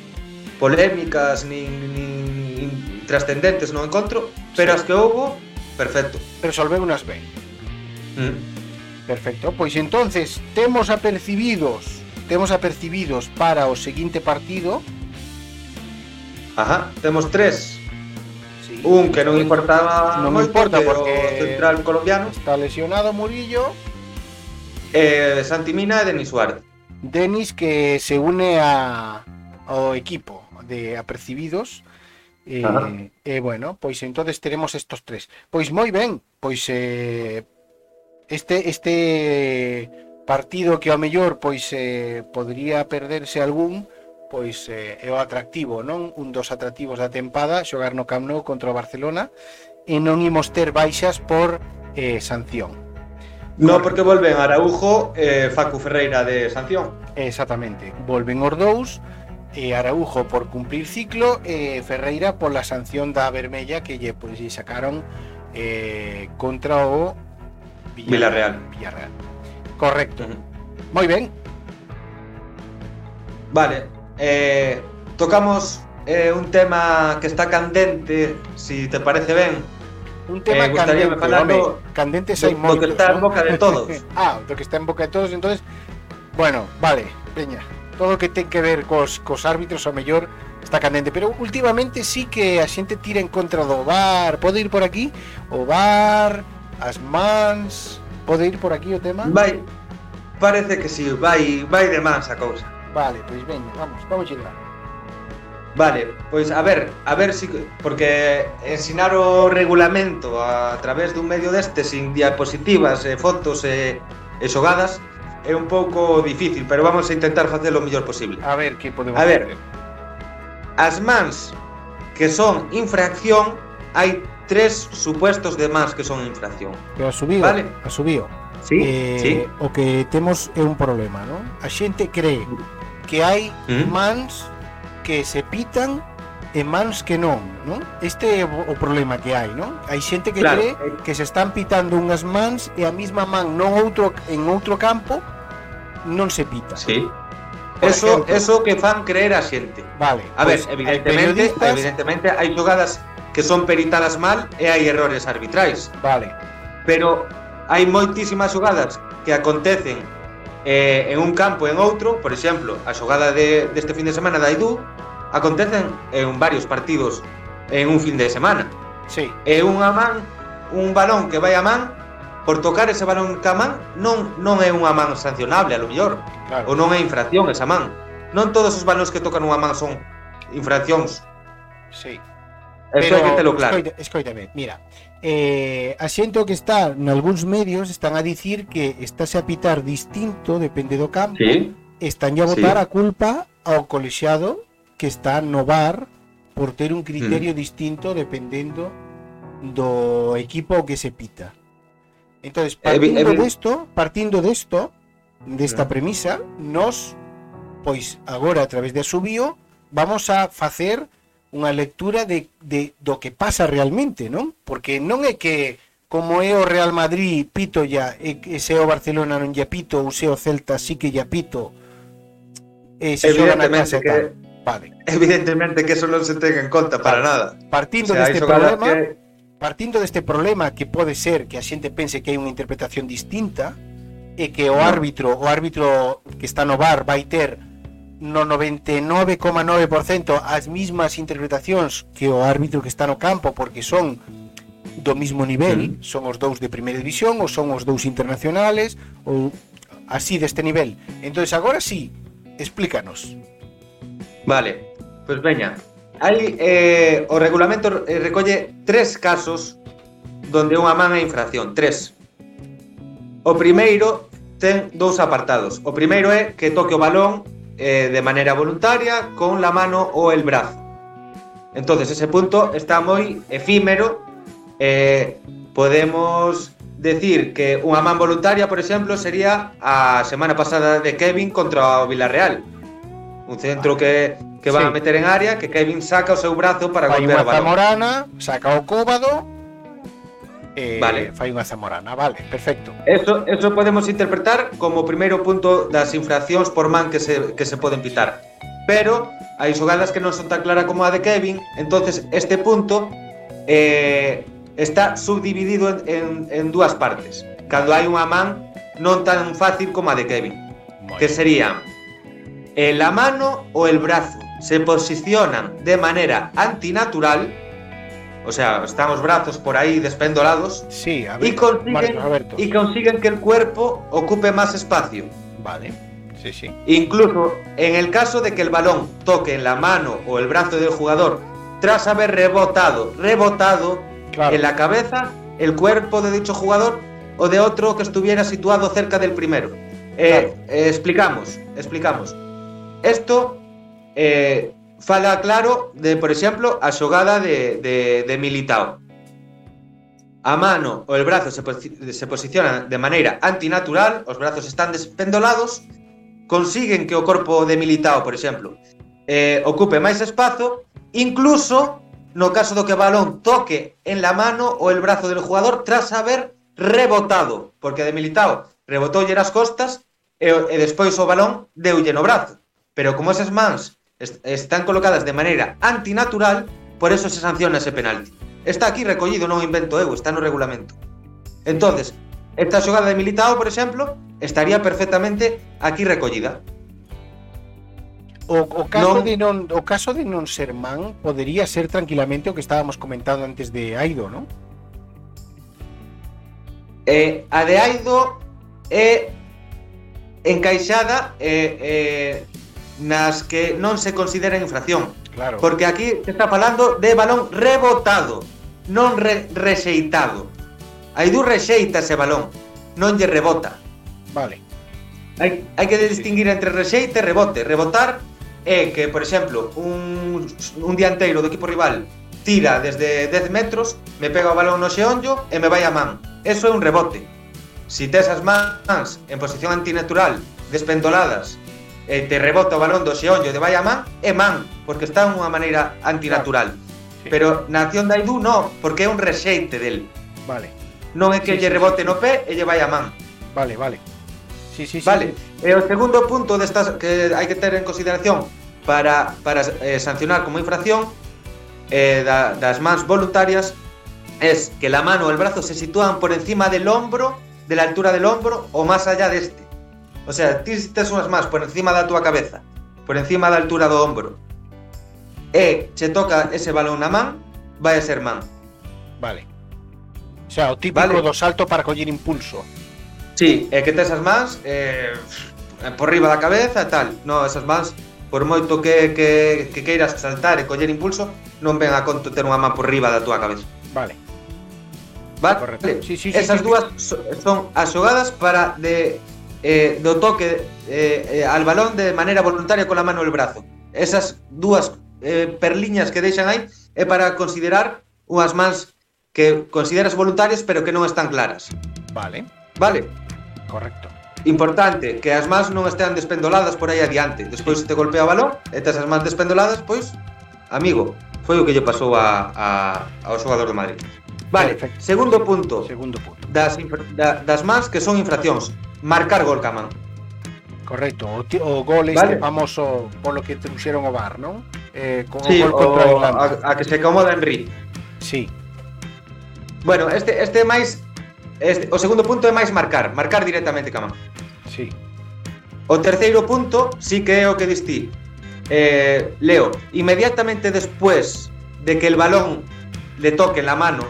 polémicas nin, nin, nin trascendentes no encontro Pero sí. as que houbo, perfecto Resolveu unas ben mm. Perfecto, pois entonces temos apercibidos Temos apercibidos para o seguinte partido Ajá, temos tres Sí. Un que non importaba non moito, importa porque o central colombiano está lesionado Murillo Eh, Santimina e Denis Suárez. Denis que se une a, ao equipo de apercibidos e eh, eh, bueno, pois entonces teremos estos tres. Pois moi ben, pois eh, este este partido que ao mellor pois eh, podría perderse algún, pois eh, é o atractivo, non? Un dos atractivos da tempada, xogar no Camp Nou contra o Barcelona e non imos ter baixas por eh, sanción. No, porque volven Araujo e Facu Ferreira de sanción. Exactamente, volven os dous e Araujo por cumplir ciclo e Ferreira pola sanción da vermella que lle lle sacaron eh, contra o Villarreal. Villarreal. Correcto. Ujú. Moi ben. Vale, eh, tocamos eh, un tema que está candente, si te parece ben, Un tema Eh, candente, do, hai do moitos, que está en boca de todos. ah, do que está en boca de todos, entonces, bueno, vale, veña. Todo o que ten que ver cos, cos árbitros ao mellor está candente, pero últimamente sí que a xente tira en contra do VAR. Pode ir por aquí? O VAR, as mans, pode ir por aquí o tema? Vai, parece que sí, vai, vai de más a cousa. Vale, pois veña, vamos, vamos chegar. Vale, pois a ver, a ver si porque ensinar o regulamento a, través dun medio deste sin diapositivas e fotos e, e xogadas é un pouco difícil, pero vamos a intentar facelo o mellor posible. A ver que podemos A ver. Hacer? As mans que son infracción hai tres supuestos de mans que son infracción. Pero asubío, vale? asubío. Sí, eh, sí. O que temos é un problema, non? A xente cree que hai mm. mans que se pitan e mans que non, non? Este é o problema que hai, non? Hai xente que Claro. cree que se están pitando unhas mans e a mesma man non outro en outro campo non se pita. Sí. Por Eso, eso que fan creer a xente. Vale. A ver, hai evidentemente, periodistas- evidentemente hai xogadas que son peritadas mal e hai errores arbitrais. Vale. pero hai moitísimas xogadas que acontecen eh, en un campo en outro, por exemplo, a xogada de, deste fin de semana da Aidú acontecen en varios partidos en un fin de semana. Sí. E unha man, un balón que vai a man, por tocar ese balón ca man, non, non é unha man sancionable, a lo mellor. Claro. Ou non é infracción esa man. Non todos os balóns que tocan unha man son infraccións. Sí. Eso Pero, hai que telo claro. Escoita, escoitame, mira, eh, a xente que está nalgúns medios están a dicir que estáse a pitar distinto depende do campo, sí. están a botar sí. a culpa ao colexiado que está no bar por ter un criterio distinto dependendo do equipo que se pita. Entonces, partindo evi- de esto, partindo de esto, desta premisa, nos pois agora a través de Asubío vamos a facer unha lectura de, de do que pasa realmente, non? Porque non é que como é o Real Madrid pito ya e se é o Barcelona non lla pito ou se é o Celta sí que lla pito e se xoga na Evidentemente casa e que- tal. paguen. Evidentemente que eso non se ten en conta para nada. Partindo o sea, deste problema, que... partindo deste problema que pode ser que a xente pense que hai unha interpretación distinta e que o árbitro, o árbitro que está no bar vai ter no 99,9% as mismas interpretacións que o árbitro que está no campo porque son do mismo nivel, mm. son os dous de primeira división ou son os dous internacionales ou así deste nivel. Entonces agora sí, explícanos. Vale, pois pues veña. Aí eh, o regulamento eh, recolle tres casos donde unha man é infracción, tres. O primeiro ten dous apartados. O primeiro é que toque o balón eh, de maneira voluntaria con la mano ou el brazo. Entonces, ese punto está moi efímero. Eh, podemos decir que unha man voluntaria, por exemplo, sería a semana pasada de Kevin contra o Villarreal un centro que, que van sí. a meter en área, que Kevin saca o seu brazo para fai golpear o balón. Zamorana, saca o cóbado, eh, vale. fai unha zamorana, vale, perfecto. Eso, eso podemos interpretar como o primeiro punto das infraccións por man que se, que se poden pitar. Pero hai xogadas que non son tan clara como a de Kevin, entonces este punto eh, está subdividido en, en, en dúas partes. Cando hai unha man non tan fácil como a de Kevin, Muy que serían la mano o el brazo se posicionan de manera antinatural, o sea, están os brazos por aí despendolados, Sí, a y consiguen, Marcos y consiguen que el cuerpo ocupe más espacio. Vale, sí, sí. Incluso en el caso de que el balón toque en la mano o el brazo del jugador tras haber rebotado, rebotado Claro, en la cabeza, el cuerpo de dicho jugador o de otro que estuviera situado cerca del primero. Eh, eh, explicamos, explicamos. Esto eh, fala claro de, por exemplo, a xogada de, de, de Militao. A mano ou el brazo se, posi se posicionan de maneira antinatural, os brazos están despendolados, consiguen que o corpo de Militao, por exemplo, eh, ocupe máis espazo, incluso no caso do que balón toque en la mano ou el brazo del jugador tras haber rebotado, porque de Militao rebotoulle as costas e, e despois o balón deulle no brazo pero como esas mans est están colocadas de maneira antinatural, por eso se sanciona ese penalti. Está aquí recollido, non o invento eu, está no regulamento. Entonces, esta xogada de Militao, por exemplo, estaría perfectamente aquí recollida. O, o caso non... de non o caso de non ser man podería ser tranquilamente o que estábamos comentando antes de Aido, non? Eh, a de Aido é eh, encaixada eh, eh, nas que non se considera infracción. Claro. Porque aquí se está falando de balón rebotado, non re rexeitado. Aidú rexeita ese balón, non lle rebota. Vale. Hai, hai que distinguir entre rexeite e rebote. Rebotar é que, por exemplo, un, un dianteiro do equipo rival tira desde 10 metros, me pega o balón no xeonllo e me vai a man. Eso é un rebote. Si tes as mans en posición antinatural, despendoladas, eh, te rebota o balón do xeonllo de vai a man, é man, porque está unha maneira antinatural. Claro. Sí. Pero na acción da Aidú non, porque é un rexeite del. Vale. Non é que sí, lle rebote sí, no pé e lle vai a man. Vale, vale. Sí, sí, vale. Sí. E o segundo punto destas que hai que ter en consideración para, para eh, sancionar como infracción eh, da, das mans voluntarias es que la mano o el brazo se sitúan por encima del hombro, de la altura del hombro o más allá de este. O sea, ti tes unhas mans por encima da túa cabeza, por encima da altura do ombro, e che toca ese balón na man, vai a ser man. Vale. O sea, o típico vale. do salto para coller impulso. Sí, é que tes as mans eh, por riba da cabeza e tal. No, esas mans, por moito que, que, que queiras saltar e coller impulso, non ven a conto ter unha man por riba da túa cabeza. Vale. Vale? Correcto. Sí, sí, sí, Esas sí, dúas son as xogadas para de eh, do toque eh, eh, al balón de maneira voluntaria con a mano e o brazo. Esas dúas eh, perliñas que deixan aí é para considerar unhas mans que consideras voluntarias pero que non están claras. Vale. Vale. Correcto. Importante que as mans non estean despendoladas por aí adiante. Despois se te golpea o balón e tes as mans despendoladas, pois, amigo, foi o que lle pasou a, a, ao xogador do Madrid. Vale, Perfecto. segundo punto. Segundo punto. Das, da, das más que son infraccións. Marcar gol, Caman. Correcto, o, o gol vale. este famoso polo que trouxeron o bar, non? Eh, con sí, o gol contra o, a, a que se acomoda Henry. Sí. Bueno, este este é máis este, o segundo punto é máis marcar, marcar directamente Caman. Sí. O terceiro punto sí que é o que distí. Eh, Leo, inmediatamente despois de que el balón le toque la mano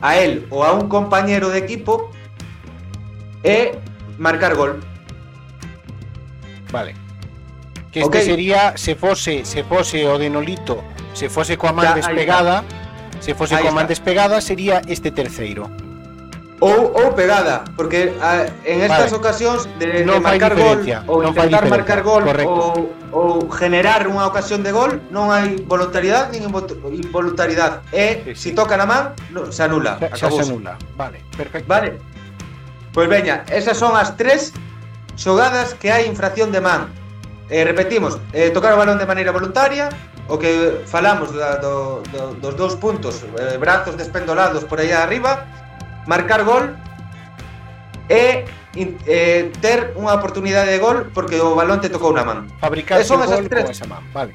a él o a un compañero de equipo, é marcar gol. Vale. Que este sería se fose, se fose o de Nolito, se fose coa man Ya, aí despegada, se fose Aí coa man está. despegada sería este terceiro. Ou, ou pegada, porque a, en estas vale. ocasións de, non de marcar gol ou non intentar marcar gol Correcto. ou, ou generar unha ocasión de gol non hai voluntariedade nin involuntariedade. e sí, sí. se si toca na man, no, se anula. Se, se anula. Vale, perfecto. Vale. Pois veña, esas son as tres xogadas que hai infracción de man. Eh, repetimos, eh, tocar o balón de maneira voluntaria, o que falamos da, do, do, dos dous puntos, eh, brazos despendolados por aí arriba, marcar gol e eh, ter unha oportunidade de gol porque o balón te tocou na man. Fabricar son esas gol tres. esa man, vale.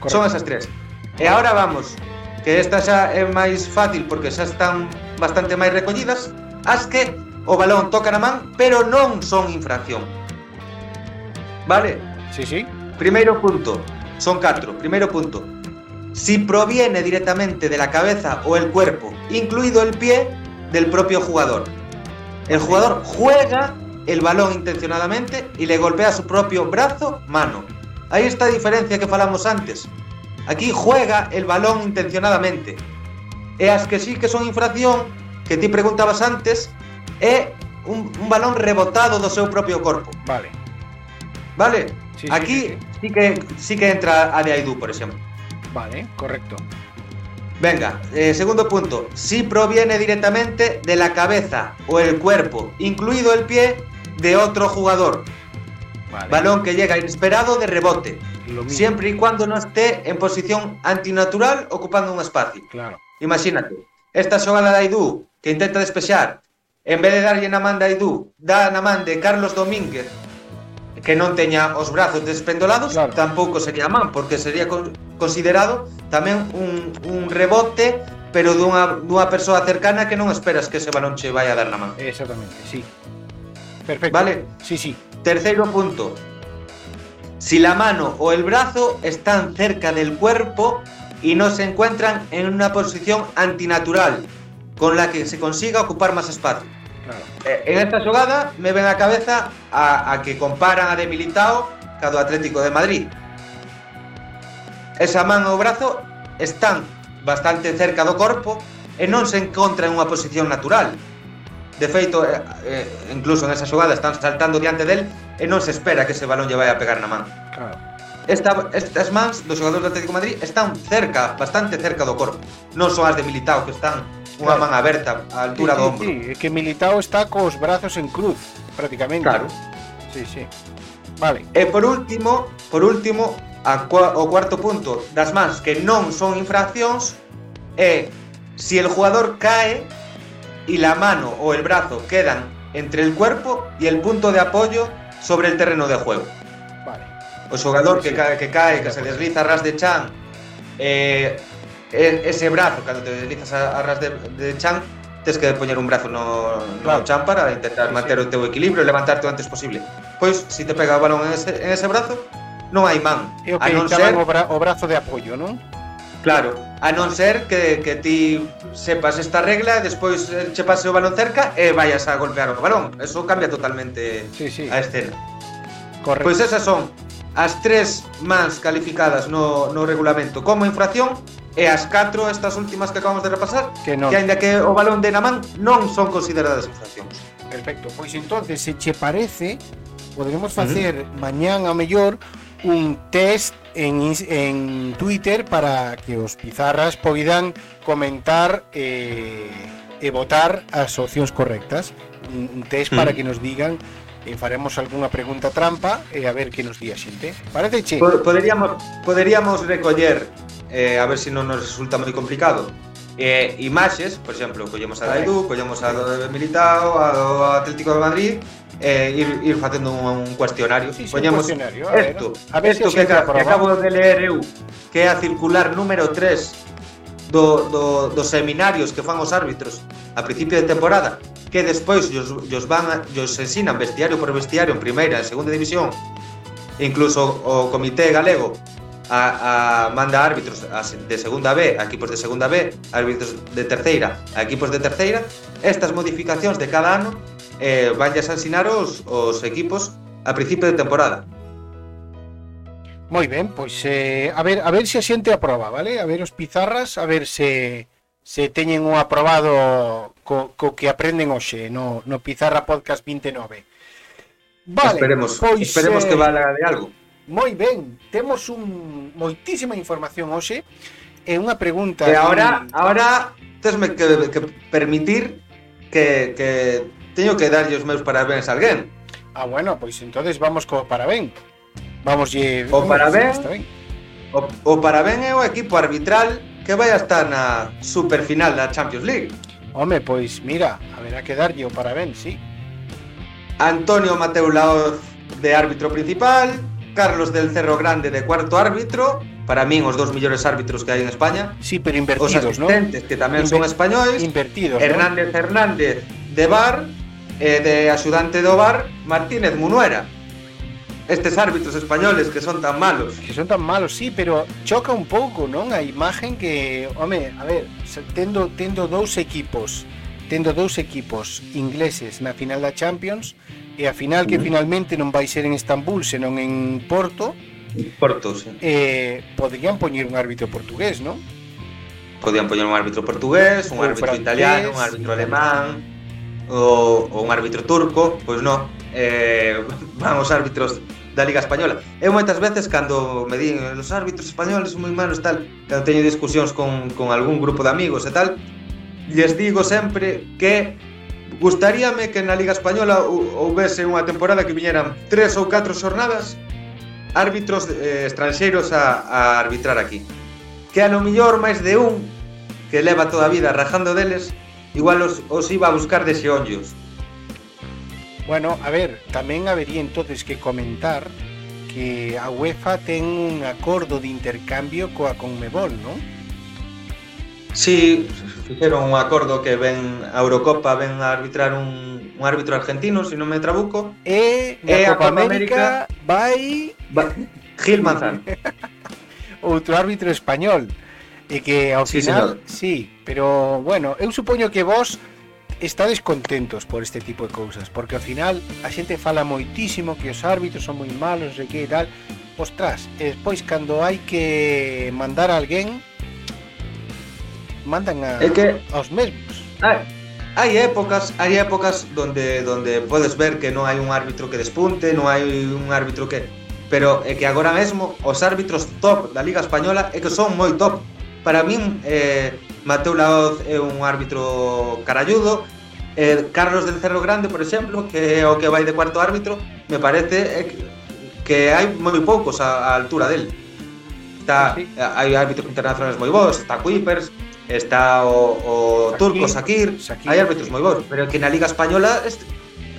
Correcto. Son esas tres. E agora vamos, que esta xa é máis fácil porque xa están bastante máis recollidas, as que o balón toca na man, pero non son infracción. Vale? Sí, sí. Primeiro punto, son catro. Primeiro punto, si proviene directamente de la cabeza o el cuerpo, incluido el pie, del propio jugador. El jugador juega el balón intencionadamente y le golpea su propio brazo, mano. Ahí está a diferencia que falamos antes. Aquí juega el balón intencionadamente. E as que sí que son infracción, que ti preguntabas antes, é un, un balón rebotado do seu propio corpo. Vale. Vale? Sí, sí, Aquí sí, sí, que sí que entra a de Aidú, por ejemplo. Vale, correcto. Venga, eh, segundo punto. Si proviene directamente de la cabeza o el cuerpo, incluido el pie, de otro jugador. Vale. Balón que llega inesperado de rebote, siempre y cuando no esté en posición antinatural ocupando un espacio. Claro. Imagínate, esta xogada de Aidú que intenta despexar, en vez de darlle na man de Aidú, dá na man de Carlos Domínguez, que non teña os brazos despendolados, Claro. tampouco sería man, porque sería con, considerado tamén un, un rebote, pero dunha, dunha persoa cercana que non esperas que ese balón che vai a dar na man. Exactamente, sí. Perfecto. Vale. Sí, sí. Terceiro punto. Si la mano o el brazo están cerca del cuerpo y no se encuentran en una posición antinatural, con la que se consiga ocupar más espacio. Claro. Eh, en esta xogada me ven a cabeza a, a que comparan a de Militao ca do Atlético de Madrid. Esa man e o brazo están bastante cerca do corpo e non se encontra en unha posición natural. De feito, eh, eh, incluso esa xogada están saltando diante del e non se espera que ese balón lle vai a pegar na man. Claro. Esta, estas mans dos xogadores do Atlético de Madrid están cerca, bastante cerca do corpo. Non son as de Militao que están unha Claro. man aberta á altura sí, do sí, ombro. sí, é que Militao está cos brazos en cruz, prácticamente. Claro. Sí, sí. Vale. E por último, por último, a cua, o cuarto punto das mans que non son infraccións é si el jugador cae y la mano o el brazo quedan entre el cuerpo y el punto de apoyo sobre el terreno de juego. Vale. O xogador Sí, que sí. cae, que cae, que se desliza a ras de chan, eh, e, ese brazo, cando te deslizas a, a ras de, de chan, tes que poñer un brazo no, no claro. chan para intentar sí, manter sí. o teu equilibrio e levantarte o antes posible. Pois, se si te pega o balón en ese, en ese brazo, non hai man. E o que non ser... o, bra o brazo de apoio, non? Claro, a non ser que, que ti sepas esta regla, despois eh, che pase o balón cerca e vayas a golpear o balón. Eso cambia totalmente sí, sí. a escena. Correcto. Pois esas son as tres máis calificadas no, no regulamento como infracción e as catro estas últimas que acabamos de repasar, que, non. que aínda que o balón de na man non son consideradas infraccións. Perfecto. Pois entonces, se che parece, poderemos facer uh -huh. mañán a mellor un test en, en Twitter para que os pizarras poidan comentar eh, e votar as opcións correctas. Un, un test mm. para que nos digan e faremos algunha pregunta trampa e a ver que nos di a xente. Parece che? Poderíamos, poderíamos recoller eh, a ver se si non nos resulta moi complicado. Eh, imaxes, por exemplo, collemos a Daidu, collemos a do Militao, a do Atlético de Madrid, eh, ir, ir facendo un, un cuestionario. Sí, sí, Poñemos un cuestionario. A ver, esto, a ver, esto si que, que, que acabo de ler eu, que é a circular número 3 do, do, dos seminarios que fan os árbitros a principio de temporada, que despois os, os, van, os ensinan vestiario por vestiario en primeira e segunda división, e incluso o comité galego a, a manda árbitros de segunda B a equipos de segunda B, árbitros de terceira a equipos de terceira, estas modificacións de cada ano eh, vanlles a ensinar os, os equipos a principio de temporada. Moi ben, pois eh, a ver a ver se a xente aproba, vale? A ver os pizarras, a ver se se teñen un aprobado co, co que aprenden hoxe no, no Pizarra Podcast 29. Vale, esperemos, pois, esperemos eh... que valga de algo. Moi ben, temos un moitísima información hoxe e unha pregunta. E agora, un... agora tesme que, que permitir que, que teño que darlle os meus parabéns a alguén. Ah, bueno, pois entonces vamos co parabén. Vamos lle O parabén. está O, o parabén é o equipo arbitral que vai a estar na superfinal da Champions League. Home, pois mira, haberá que darlle o parabén, sí. Antonio Mateu Laoz de árbitro principal, Carlos del Cerro Grande de cuarto árbitro, para min os dous mellores árbitros que hai en España. Sí, pero invertidos, Os asistentes, ¿no? que tamén Inver son españois. Invertidos, Hernández ¿no? Hernández de Bar, eh, de axudante do Bar, Martínez Munuera. Estes árbitros españoles que son tan malos. Que son tan malos, sí, pero choca un pouco, non? A imagen que, home, a ver, tendo, tendo dous equipos tendo dous equipos ingleses na final da Champions e a final que finalmente non vai ser en Estambul, senón en Porto. Porto, sí. Eh, podrían poñer un árbitro portugués, non? Podían poñer un árbitro portugués, un o árbitro francés, italiano, un árbitro alemán, ou un árbitro turco, pois non, eh, van os árbitros da Liga Española. Eu moitas veces cando me din os árbitros españoles son moi malos tal, cando teño discusións con, con algún grupo de amigos e tal, lles digo sempre que gustaríame que na Liga Española houvese unha temporada que viñeran tres ou catro xornadas árbitros eh, estranxeiros a, a arbitrar aquí. Que a lo millor máis de un que leva toda a vida rajando deles, igual os, os iba a buscar de ollos. Bueno, a ver, tamén habería entonces que comentar que a UEFA ten un acordo de intercambio coa Conmebol, non? Sí, fixeron un acordo que ven a Eurocopa ven a arbitrar un, un árbitro argentino, se si non me trabuco. E, e a Copa, Copa América, América vai... Va... Gil Manzán. Outro árbitro español. E que ao sí, final, señor. sí, pero bueno, eu supoño que vos estades contentos por este tipo de cousas, porque ao final a xente fala moitísimo que os árbitros son moi malos, non sei que e tal. Ostras, e despois cando hai que mandar a alguén mandan a, é que... aos mesmos. Hai, hai épocas, hai épocas donde donde podes ver que non hai un árbitro que despunte, non hai un árbitro que pero é que agora mesmo os árbitros top da Liga Española é que son moi top. Para min eh, Mateo Laoz é un árbitro caralludo, eh, Carlos del Cerro Grande, por exemplo, que é o que vai de cuarto árbitro, me parece eh, que hai moi poucos a, altura del. Está, hai árbitros internacionales moi bons, está Kuipers, está o, o Shakir, Turco, Sakir, hai árbitros moi bons, pero que na Liga Española est,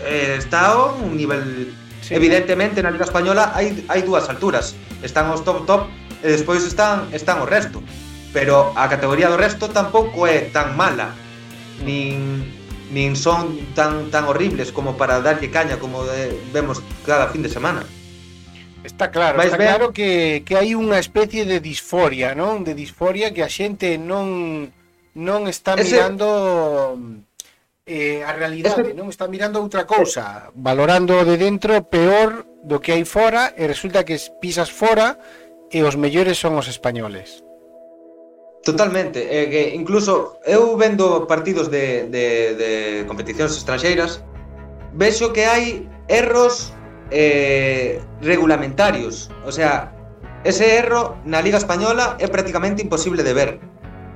eh, está a un nivel sí, eh. evidentemente na Liga Española hai hai dúas alturas, están os top top e despois están están o resto, pero a categoría do resto tampouco é tan mala nin nin son tan tan horribles como para darlle caña como de, vemos cada fin de semana. Está claro, Vais está ben... claro que, que hai unha especie de disforia, non? De disforia que a xente non non está Ese... mirando eh, a realidade, Ese... non? Está mirando outra cousa, valorando de dentro peor do que hai fora e resulta que pisas fora e os mellores son os españoles. Totalmente, é que incluso eu vendo partidos de, de, de competicións estranxeiras vexo que hai erros eh, regulamentarios. O sea, ese erro na Liga Española é prácticamente imposible de ver.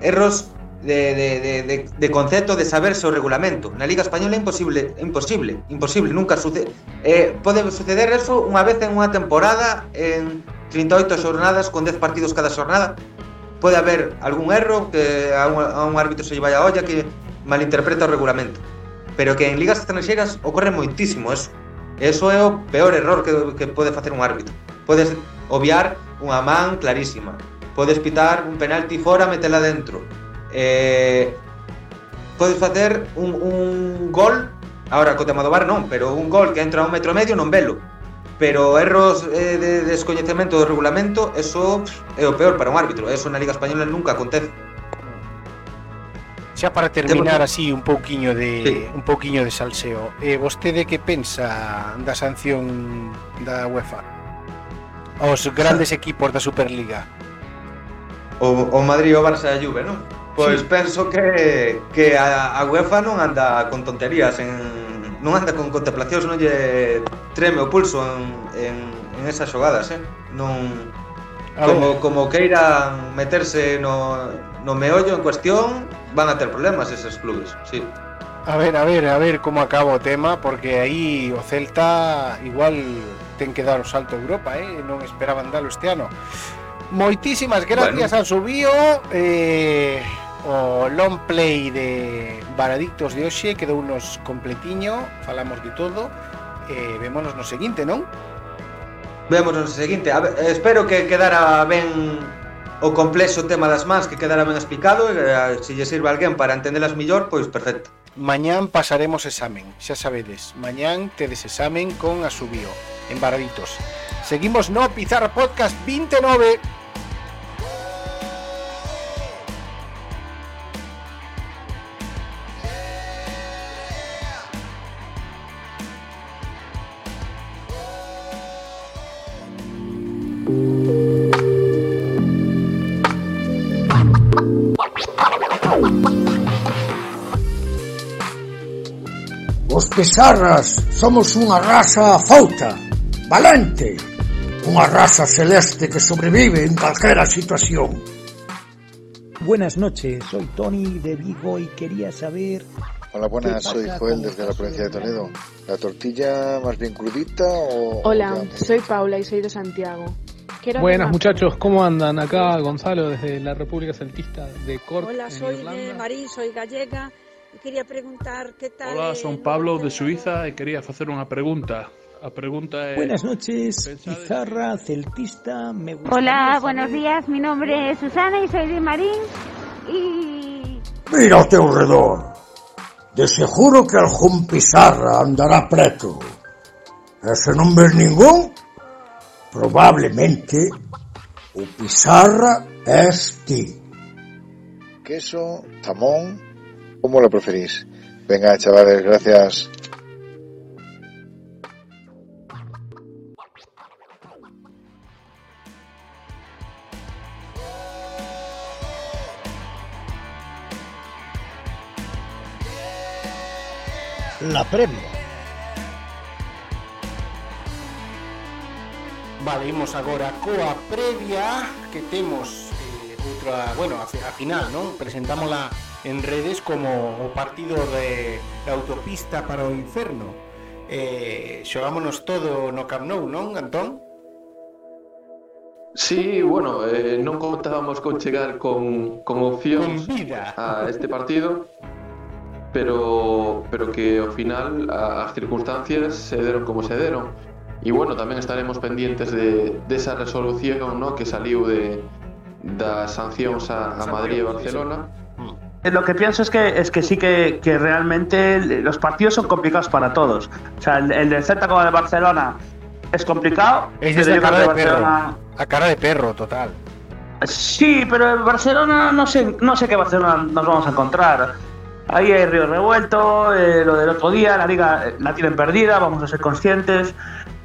Erros de, de, de, de, de concepto de saberse o regulamento. Na Liga Española é imposible, é imposible, imposible, nunca sucede. Eh, pode suceder eso unha vez en unha temporada, en 38 xornadas, con 10 partidos cada xornada. Pode haber algún erro que a un, a un árbitro se lle vaya a olla que malinterpreta o regulamento. Pero que en ligas estranxeiras ocorre moitísimo eso. Eso é o peor error que, que pode facer un árbitro. Podes obviar unha man clarísima. Podes pitar un penalti fora, metela dentro. Eh, podes facer un, un gol, agora co tema do bar non, pero un gol que entra a un metro e medio non velo. Pero erros eh, de descoñecemento do regulamento, eso pff, é o peor para un árbitro. Eso na Liga Española nunca acontece. Xa para terminar así un pouquiño de sí. un pouquiño de salseo. Eh, vostede que pensa da sanción da UEFA aos grandes equipos da Superliga? O, o Madrid o Barça e a Juve, non? Pois sí. penso que que a, a UEFA non anda con tonterías en non anda con contemplacións, non lle treme o pulso en, en, en esas xogadas, eh? Non como como queiran meterse no no meollo en cuestión, van a ter problemas eses clubes, sí. A ver, a ver, a ver como acaba o tema, porque aí o Celta igual ten que dar o salto a Europa, eh? non esperaban dalo este ano. Moitísimas gracias bueno. ao Subío, eh, o long play de Varadictos de hoxe, quedou nos completiño, falamos de todo, eh, vémonos no seguinte, non? Vémonos no seguinte, a ver, espero que quedara ben o complexo tema das mans que quedara ben explicado e eh, se lle sirve alguén para entendelas mellor, pois perfecto. Mañán pasaremos examen, xa sabedes, mañán tedes examen con Asubio, en Barbitos. Seguimos no Pizarra Podcast 29. Pizarras somos unha raza fauta, valente, unha raza celeste que sobrevive en calquera situación. Buenas noches, soy Tony de Vigo y quería saber Hola, buenas, ¿Qué soy Joel desde la provincia de Toledo. ¿La tortilla más bien crudita o...? Hola, soy Paula y soy de Santiago. Quiero Buenas muchachos, ¿cómo andan? Acá Gonzalo desde la República Celtista de Cork. Hola, en soy de Irlanda. Marín, soy gallega E quería preguntar que tal... Hola, son Pablo de Suiza e quería facer unha pregunta. A pregunta é... Buenas noches, Pizarra, celtista, me gusta... Hola, buenos días, mi nombre es Susana y soy de Marín y... Mira ao teu redor, de seguro que algún Pizarra andará preto. E se non ves ningún, probablemente o Pizarra es ti. Queso, tamón, ¿cómo lo preferís? Venga, chavales, gracias. La previa. Vale, imos agora coa previa que temos eh, outra, bueno, a, a final, non? Presentámola en redes como o partido de, de autopista para o inferno. Eh, xogámonos todo no Camp Nou, non, Antón? Sí, bueno, eh, non contábamos con chegar con, con opcións vida. a este partido pero pero que ao final as circunstancias se deron como se deron e bueno, tamén estaremos pendientes de, desa resolución no, que saliu de das sancións a, a Madrid e Barcelona Eh, Lo que pienso es que es que sí que, que realmente los partidos son complicados para todos. O sea, el, el del Celta como el de Barcelona es complicado. Es pero yo cara de perro. A cara de perro, total. Sí, pero el Barcelona no sé, no sé qué Barcelona nos vamos a encontrar. Ahí hay río revuelto, eh, lo del otro día, la liga la tienen perdida, vamos a ser conscientes.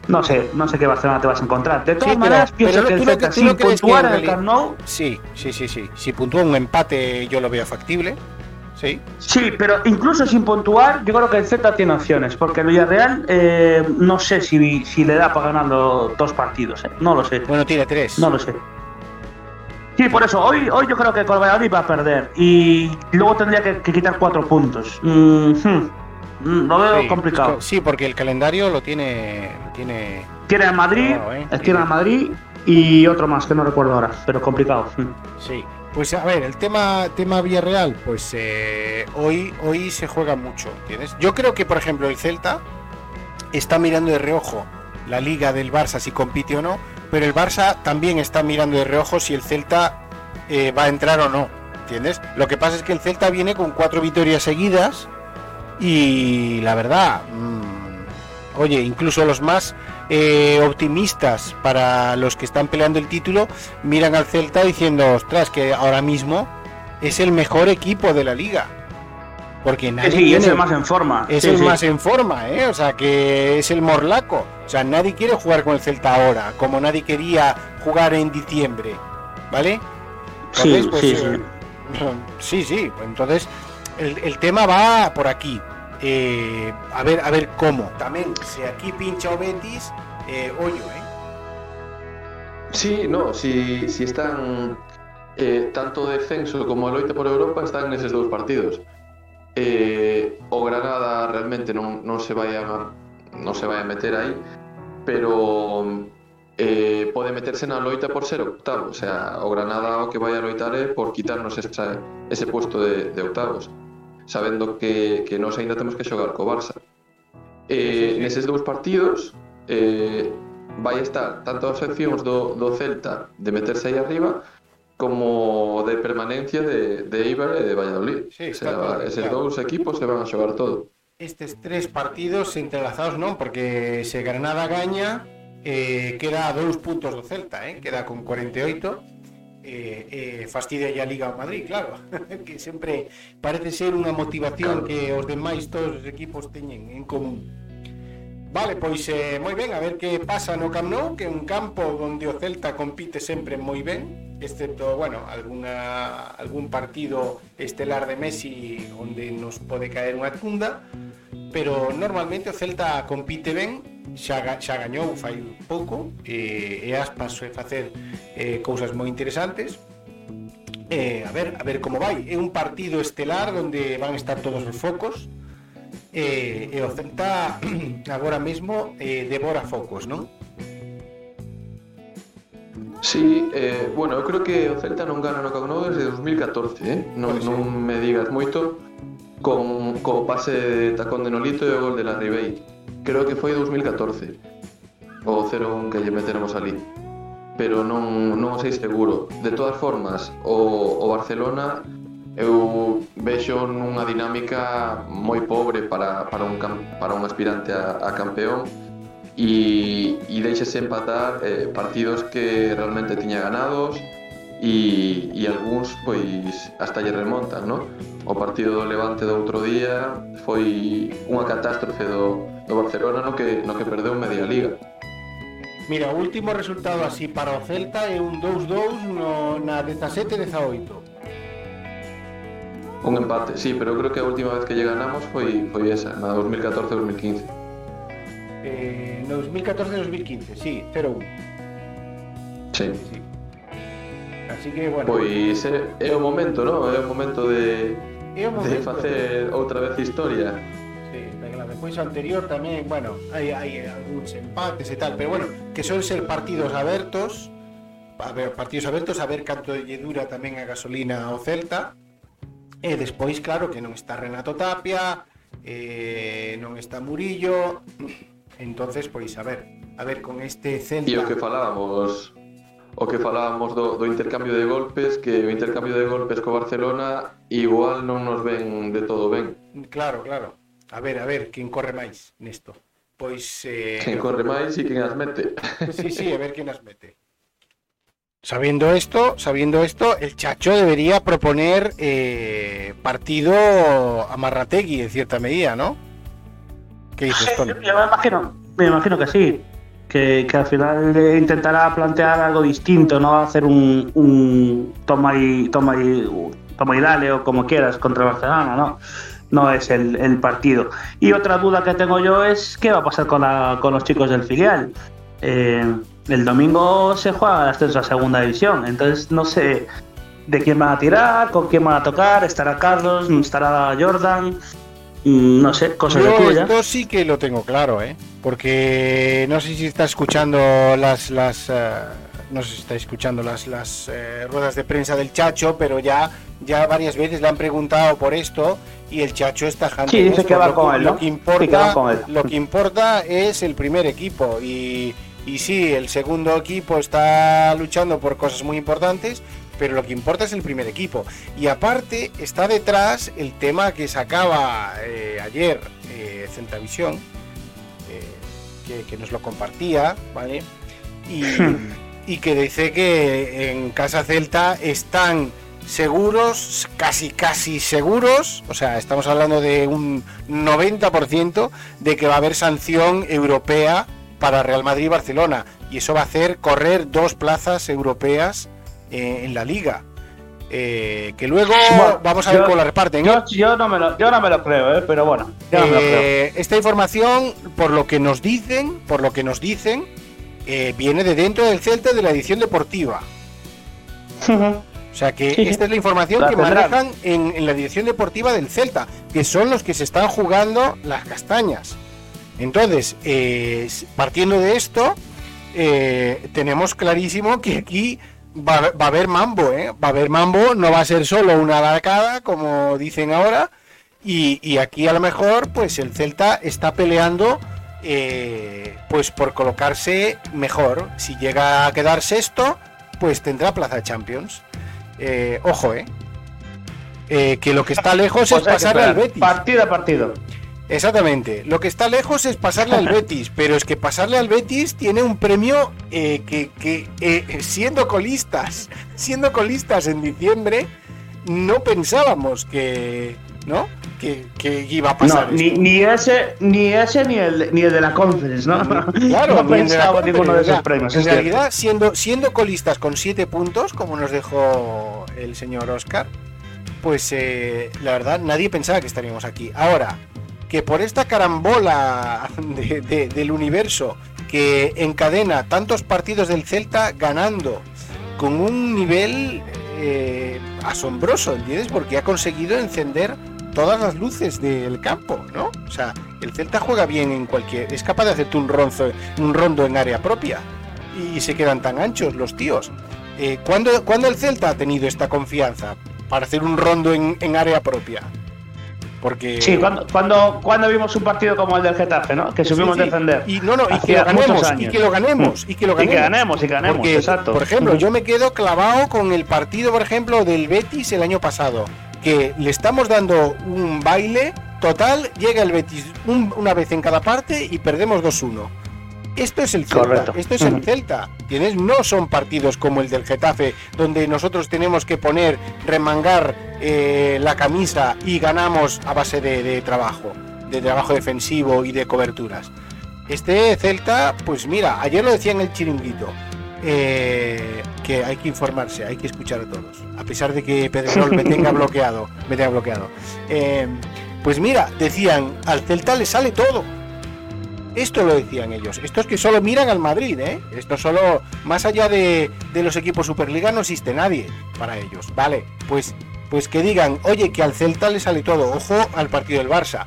No sé, no sé qué Barcelona te vas a encontrar. De todas Sí, maneras, pero- pienso que el Celta sin puntuar en el Camp Nou Sí, sí, sí, sí. Si puntúa un empate yo lo veo factible. Sí. Sí, pero incluso sin puntuar, yo creo que el Celta tiene opciones, porque el Villarreal eh, no sé si, si le da para ganar los dos partidos, eh, no lo sé. Bueno, tiene tres. No lo sé. Sí, por eso, hoy, hoy yo creo que Valladolid va a perder y luego tendría que, que quitar cuatro puntos. Mm, hmm, mm, lo veo Sí, complicado. Sí, porque el calendario lo tiene. Lo tiene Tiene a Madrid, Claro, ¿eh? tiene a Madrid y otro más que no recuerdo ahora, pero complicado. Mm. Sí. Pues a ver, el tema, tema Villarreal, pues eh, hoy, hoy se juega mucho, ¿entiendes? Yo creo que, por ejemplo, el Celta está mirando de reojo la liga del Barça si compite o no, pero el Barça también está mirando de reojo si el Celta eh, va a entrar o no, ¿entiendes? Lo que pasa es que el Celta viene con cuatro victorias seguidas y la verdad, mm, oye, incluso los más eh, optimistas para los que están peleando el título miran al Celta diciendo, ostras, que ahora mismo es el mejor equipo de la liga. Porque nadie Sí, es tiene- el más en forma. es Sí, el sí. más en forma, ¿eh? O sea, que es el morlaco. O sea, nadie quiere jugar con el Celta ahora, como nadie quería jugar en diciembre, ¿vale? Sí, Entonces, pues, sí, eh, sí, sí. pues entonces, el, el tema va por aquí. Eh, a ver, a ver cómo. También, si aquí pincha o Betis, eh, hoyo, ¿eh? Sí, no, si, si están eh, tanto descenso como a loita por Europa están neses dous partidos. Eh, o Granada realmente non, non se vai a non se vai a meter aí, pero eh, pode meterse na loita por ser octavo, o sea, o Granada o que vai a loitar por quitarnos esa, ese puesto de octavos, sabendo que, que nós aínda temos que xogar co Barça. Eh, neses dous partidos eh, vai estar tanto as opcións do, do Celta de meterse aí arriba como de permanencia de, de Eibar e de Valladolid. Sí, o sea, claro, eses claro. dous equipos se van a xogar todo. Estes tres partidos entrelazados non, porque se Granada gaña eh, queda a dous puntos do Celta, eh? queda con 48 eh, eh, fastidia a Liga ao Madrid, claro que sempre parece ser unha motivación que os demais todos os equipos teñen en común. Vale, pois eh, moi ben, a ver que pasa no Camp Nou que é un campo onde o Celta compite sempre moi ben excepto, bueno, alguna, algún partido estelar de Messi onde nos pode caer unha tunda pero normalmente o Celta compite ben xa, xa gañou fai pouco e, e aspas soe facer eh, cousas moi interesantes eh, a ver a ver como vai é un partido estelar onde van estar todos os focos eh, e o Celta agora mesmo eh, devora focos non? Sí, eh, bueno, eu creo que o Celta non gana no Camp Nou desde 2014, eh? non, pois non me digas moito, con, co pase de tacón de Nolito e o gol de la Ribey. Creo que foi 2014, o 0-1 que lle meteremos ali. Pero non, non sei seguro. De todas formas, o, o Barcelona eu vexo nunha dinámica moi pobre para, para, un, para un aspirante a, a campeón e, e deixase empatar eh, partidos que realmente tiña ganados e, e algúns pois hasta lle remontan, non? O partido do Levante do outro día foi unha catástrofe do, do Barcelona no que, no que perdeu media liga. Mira, o último resultado así para o Celta é un 2-2 no, na 17-18. Un empate, sí, pero eu creo que a última vez que lle ganamos foi, foi esa, na 2014-2015. Eh, no 2014-2015, sí, 0-1. Sí. sí, sí. Así que bueno. Pois é, é o momento, non? É o momento de é o momento, de facer outra vez historia. Sí, claro. Pois anterior tamén, bueno, hai, hai algúns empates e tal, pero bueno, que son ser partidos abertos, a ver, partidos abertos, a ver canto lle dura tamén a gasolina ao Celta. E despois, claro, que non está Renato Tapia, eh, non está Murillo, entonces pois a ver, a ver con este Celta. E o que falábamos o que falábamos do, do intercambio de golpes que o intercambio de golpes co Barcelona igual non nos ven de todo ben Claro, claro. A ver, a ver, quen corre máis nesto. Pois... Eh, quen corre máis e quen as mete Sí, sí, a ver quién las mete. Sabiendo esto, sabiendo esto, el Chacho debería proponer eh, partido a Marrategui en cierta medida, ¿no? ¿Qué dices, Tony? Yo me imagino, me imagino que sí. Que, al final intentará plantear algo distinto, no hacer un, un toma y toma y toma y dale o como quieras contra Barcelona, no. No es el, el partido. Y otra duda que tengo yo es qué va a pasar con, la, con los chicos del filial. Eh, el domingo se juega el ascenso a segunda división, entonces no sé de quién van a tirar, con quién van a tocar, estará Carlos, estará Jordan, no sé, cosas de Yo tuya. esto sí que lo tengo claro, ¿eh? Porque no sé si está escuchando las, las eh, no sé si está escuchando las, las eh, ruedas de prensa del Chacho, pero ya, ya varias veces le han preguntado por esto y el Chacho está tajante Sí, dice esto. que va Lo con él, Lo ¿no? que Sí, que importa, va con él. lo que importa es el primer equipo y, y sí, el segundo equipo está luchando por cosas muy importantes, pero lo que importa es el primer equipo. Y aparte está detrás el tema que sacaba eh, ayer eh, Centavisión, eh, que, que nos lo compartía, ¿vale? Y, y que dice que en Casa Celta están seguros, casi casi seguros, o sea, estamos hablando de un 90% de que va a haber sanción europea para Real Madrid y Barcelona. Y eso va a hacer correr dos plazas europeas eh, en la liga. Eh, que luego Bueno, vamos a ver cómo la reparten. ¿eh? Yo, yo no me lo, yo no me lo creo, ¿eh? pero bueno, yo no me lo creo. Esta información, por lo que nos dicen, por lo que nos dicen, viene de dentro del Celta de la edición deportiva. O sea que sí. esta es la información La que tendrán. manejan en, en la dirección deportiva del Celta, que son los que se están jugando las castañas. Entonces, eh, partiendo de esto, eh, tenemos clarísimo que aquí va, va a haber mambo, ¿eh? Va a haber mambo, no va a ser solo una barcada, como dicen ahora, y, y aquí a lo mejor, pues el Celta está peleando, eh, pues por colocarse mejor. Si llega a quedar sexto, pues tendrá plaza de Champions. Eh, ojo, ¿eh? Que lo que está lejos es pasarle al. Betis. Partido a partido. Exactamente. Lo que está lejos es pasarle al Betis, pero es que pasarle al Betis tiene un premio eh, que, que, eh, siendo colistas, siendo colistas en diciembre, no pensábamos que, ¿no? Que, que iba a pasar. No, ni, ese, ni ese ni el, ni el de la conference, ¿no? Claro, no ni de pensaba Copa, ninguno de esos premios. En cierto. realidad, siendo, siendo colistas con siete puntos, como nos dejó el señor Oscar, pues eh, la verdad nadie pensaba que estaríamos aquí. Ahora, que por esta carambola de- de- del universo que encadena tantos partidos del Celta ganando con un nivel eh, asombroso, ¿entiendes? Porque ha conseguido encender todas las luces del campo, ¿no? O sea, el Celta juega bien en cualquier... Es capaz de hacerte un, ronzo, un rondo en área propia y se quedan tan anchos los tíos. Eh, ¿cuándo, cuándo el Celta ha tenido esta confianza para hacer un rondo en área propia? Porque... Sí, cuando, cuando, cuando vimos un partido como el del Getafe, ¿no? Que supimos Sí, sí. defender. Y no, no, y que ganemos, y años. que lo ganemos, y que lo Y que ganemos. ganemos, y que ganemos, Porque, exacto. Por ejemplo, Ujú. yo me quedo clavado con el partido, por ejemplo, del Betis el año pasado, que le estamos dando un baile total, llega el Betis un- una vez en cada parte y perdemos 2-1. Esto es el Celta, Correcto. esto es el Ujú. Celta. ¿Tienes? No son partidos como el del Getafe, donde nosotros tenemos que poner, remangar eh, la camisa y ganamos a base de, de trabajo, de trabajo defensivo y de coberturas. Este Celta, pues mira, ayer lo decía en el chiringuito, eh, que hay que informarse, hay que escuchar a todos, a pesar de que Pedrerol me tenga bloqueado, me tenga bloqueado. Eh, pues mira, decían, al Celta le sale todo. Esto lo decían ellos. Estos que solo miran al Madrid, ¿eh? Esto solo, más allá de, de los equipos Superliga, no existe nadie para ellos. Vale, pues, pues que digan, oye, que al Celta le sale todo. Ojo al partido del Barça.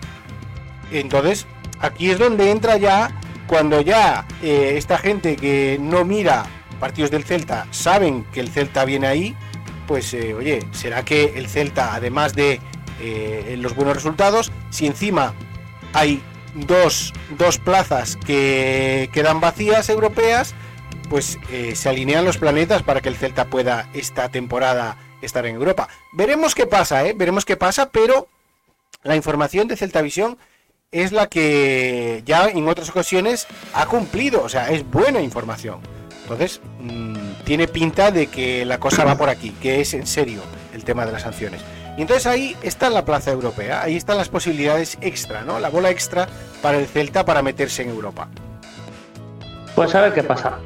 Entonces, aquí es donde entra ya, cuando ya eh, esta gente que no mira partidos del Celta saben que el Celta viene ahí, pues eh, oye, ¿será que el Celta, además de eh, los buenos resultados, si encima hay dos, dos plazas que quedan vacías europeas, pues se alinean los planetas para que el Celta pueda esta temporada estar en Europa. Veremos qué pasa, ¿eh? Veremos qué pasa, pero la información de Celta Visión es la que ya en otras ocasiones ha cumplido, o sea, es buena información. Entonces, mm, tiene pinta de que la cosa va por aquí, que es en serio el tema de las sanciones. Y entonces ahí está la plaza europea, ahí están las posibilidades extra, ¿no? La bola extra para el Celta para meterse en Europa. Pues a ver qué pasa.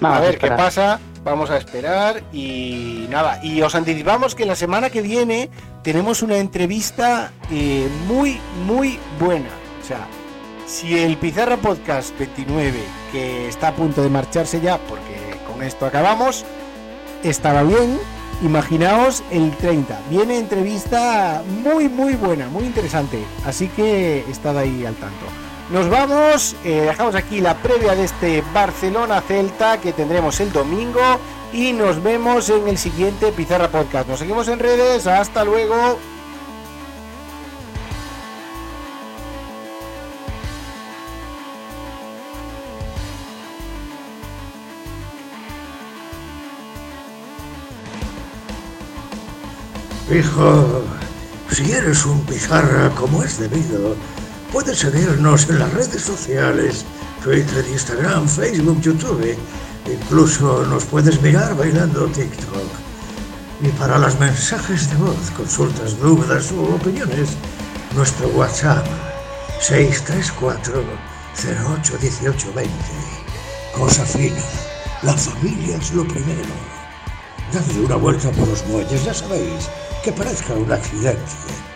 Vamos a ver qué pasa, vamos a esperar y nada. Y os anticipamos que la semana que viene tenemos una entrevista eh, muy, muy buena. O sea, si el Pizarra Podcast 29, que está a punto de marcharse ya, porque con esto acabamos, estaba bien, imaginaos el 30. Viene entrevista muy, muy buena, muy interesante. Así que estad ahí al tanto. Nos vamos, eh, dejamos aquí la previa de este Barcelona-Celta que tendremos el domingo y nos vemos en el siguiente Pizarra Podcast. Nos seguimos en redes, hasta luego. Hijo, si eres un pizarra como es debido, puedes seguirnos en las redes sociales, Twitter, Instagram, Facebook, YouTube. Incluso nos puedes mirar bailando TikTok. Y para los mensajes de voz, consultas, dudas u opiniones, nuestro WhatsApp 634 081820. Cosa fina, la familia es lo primero. Dadle una vuelta por los muelles, ya sabéis, que parezca un accidente.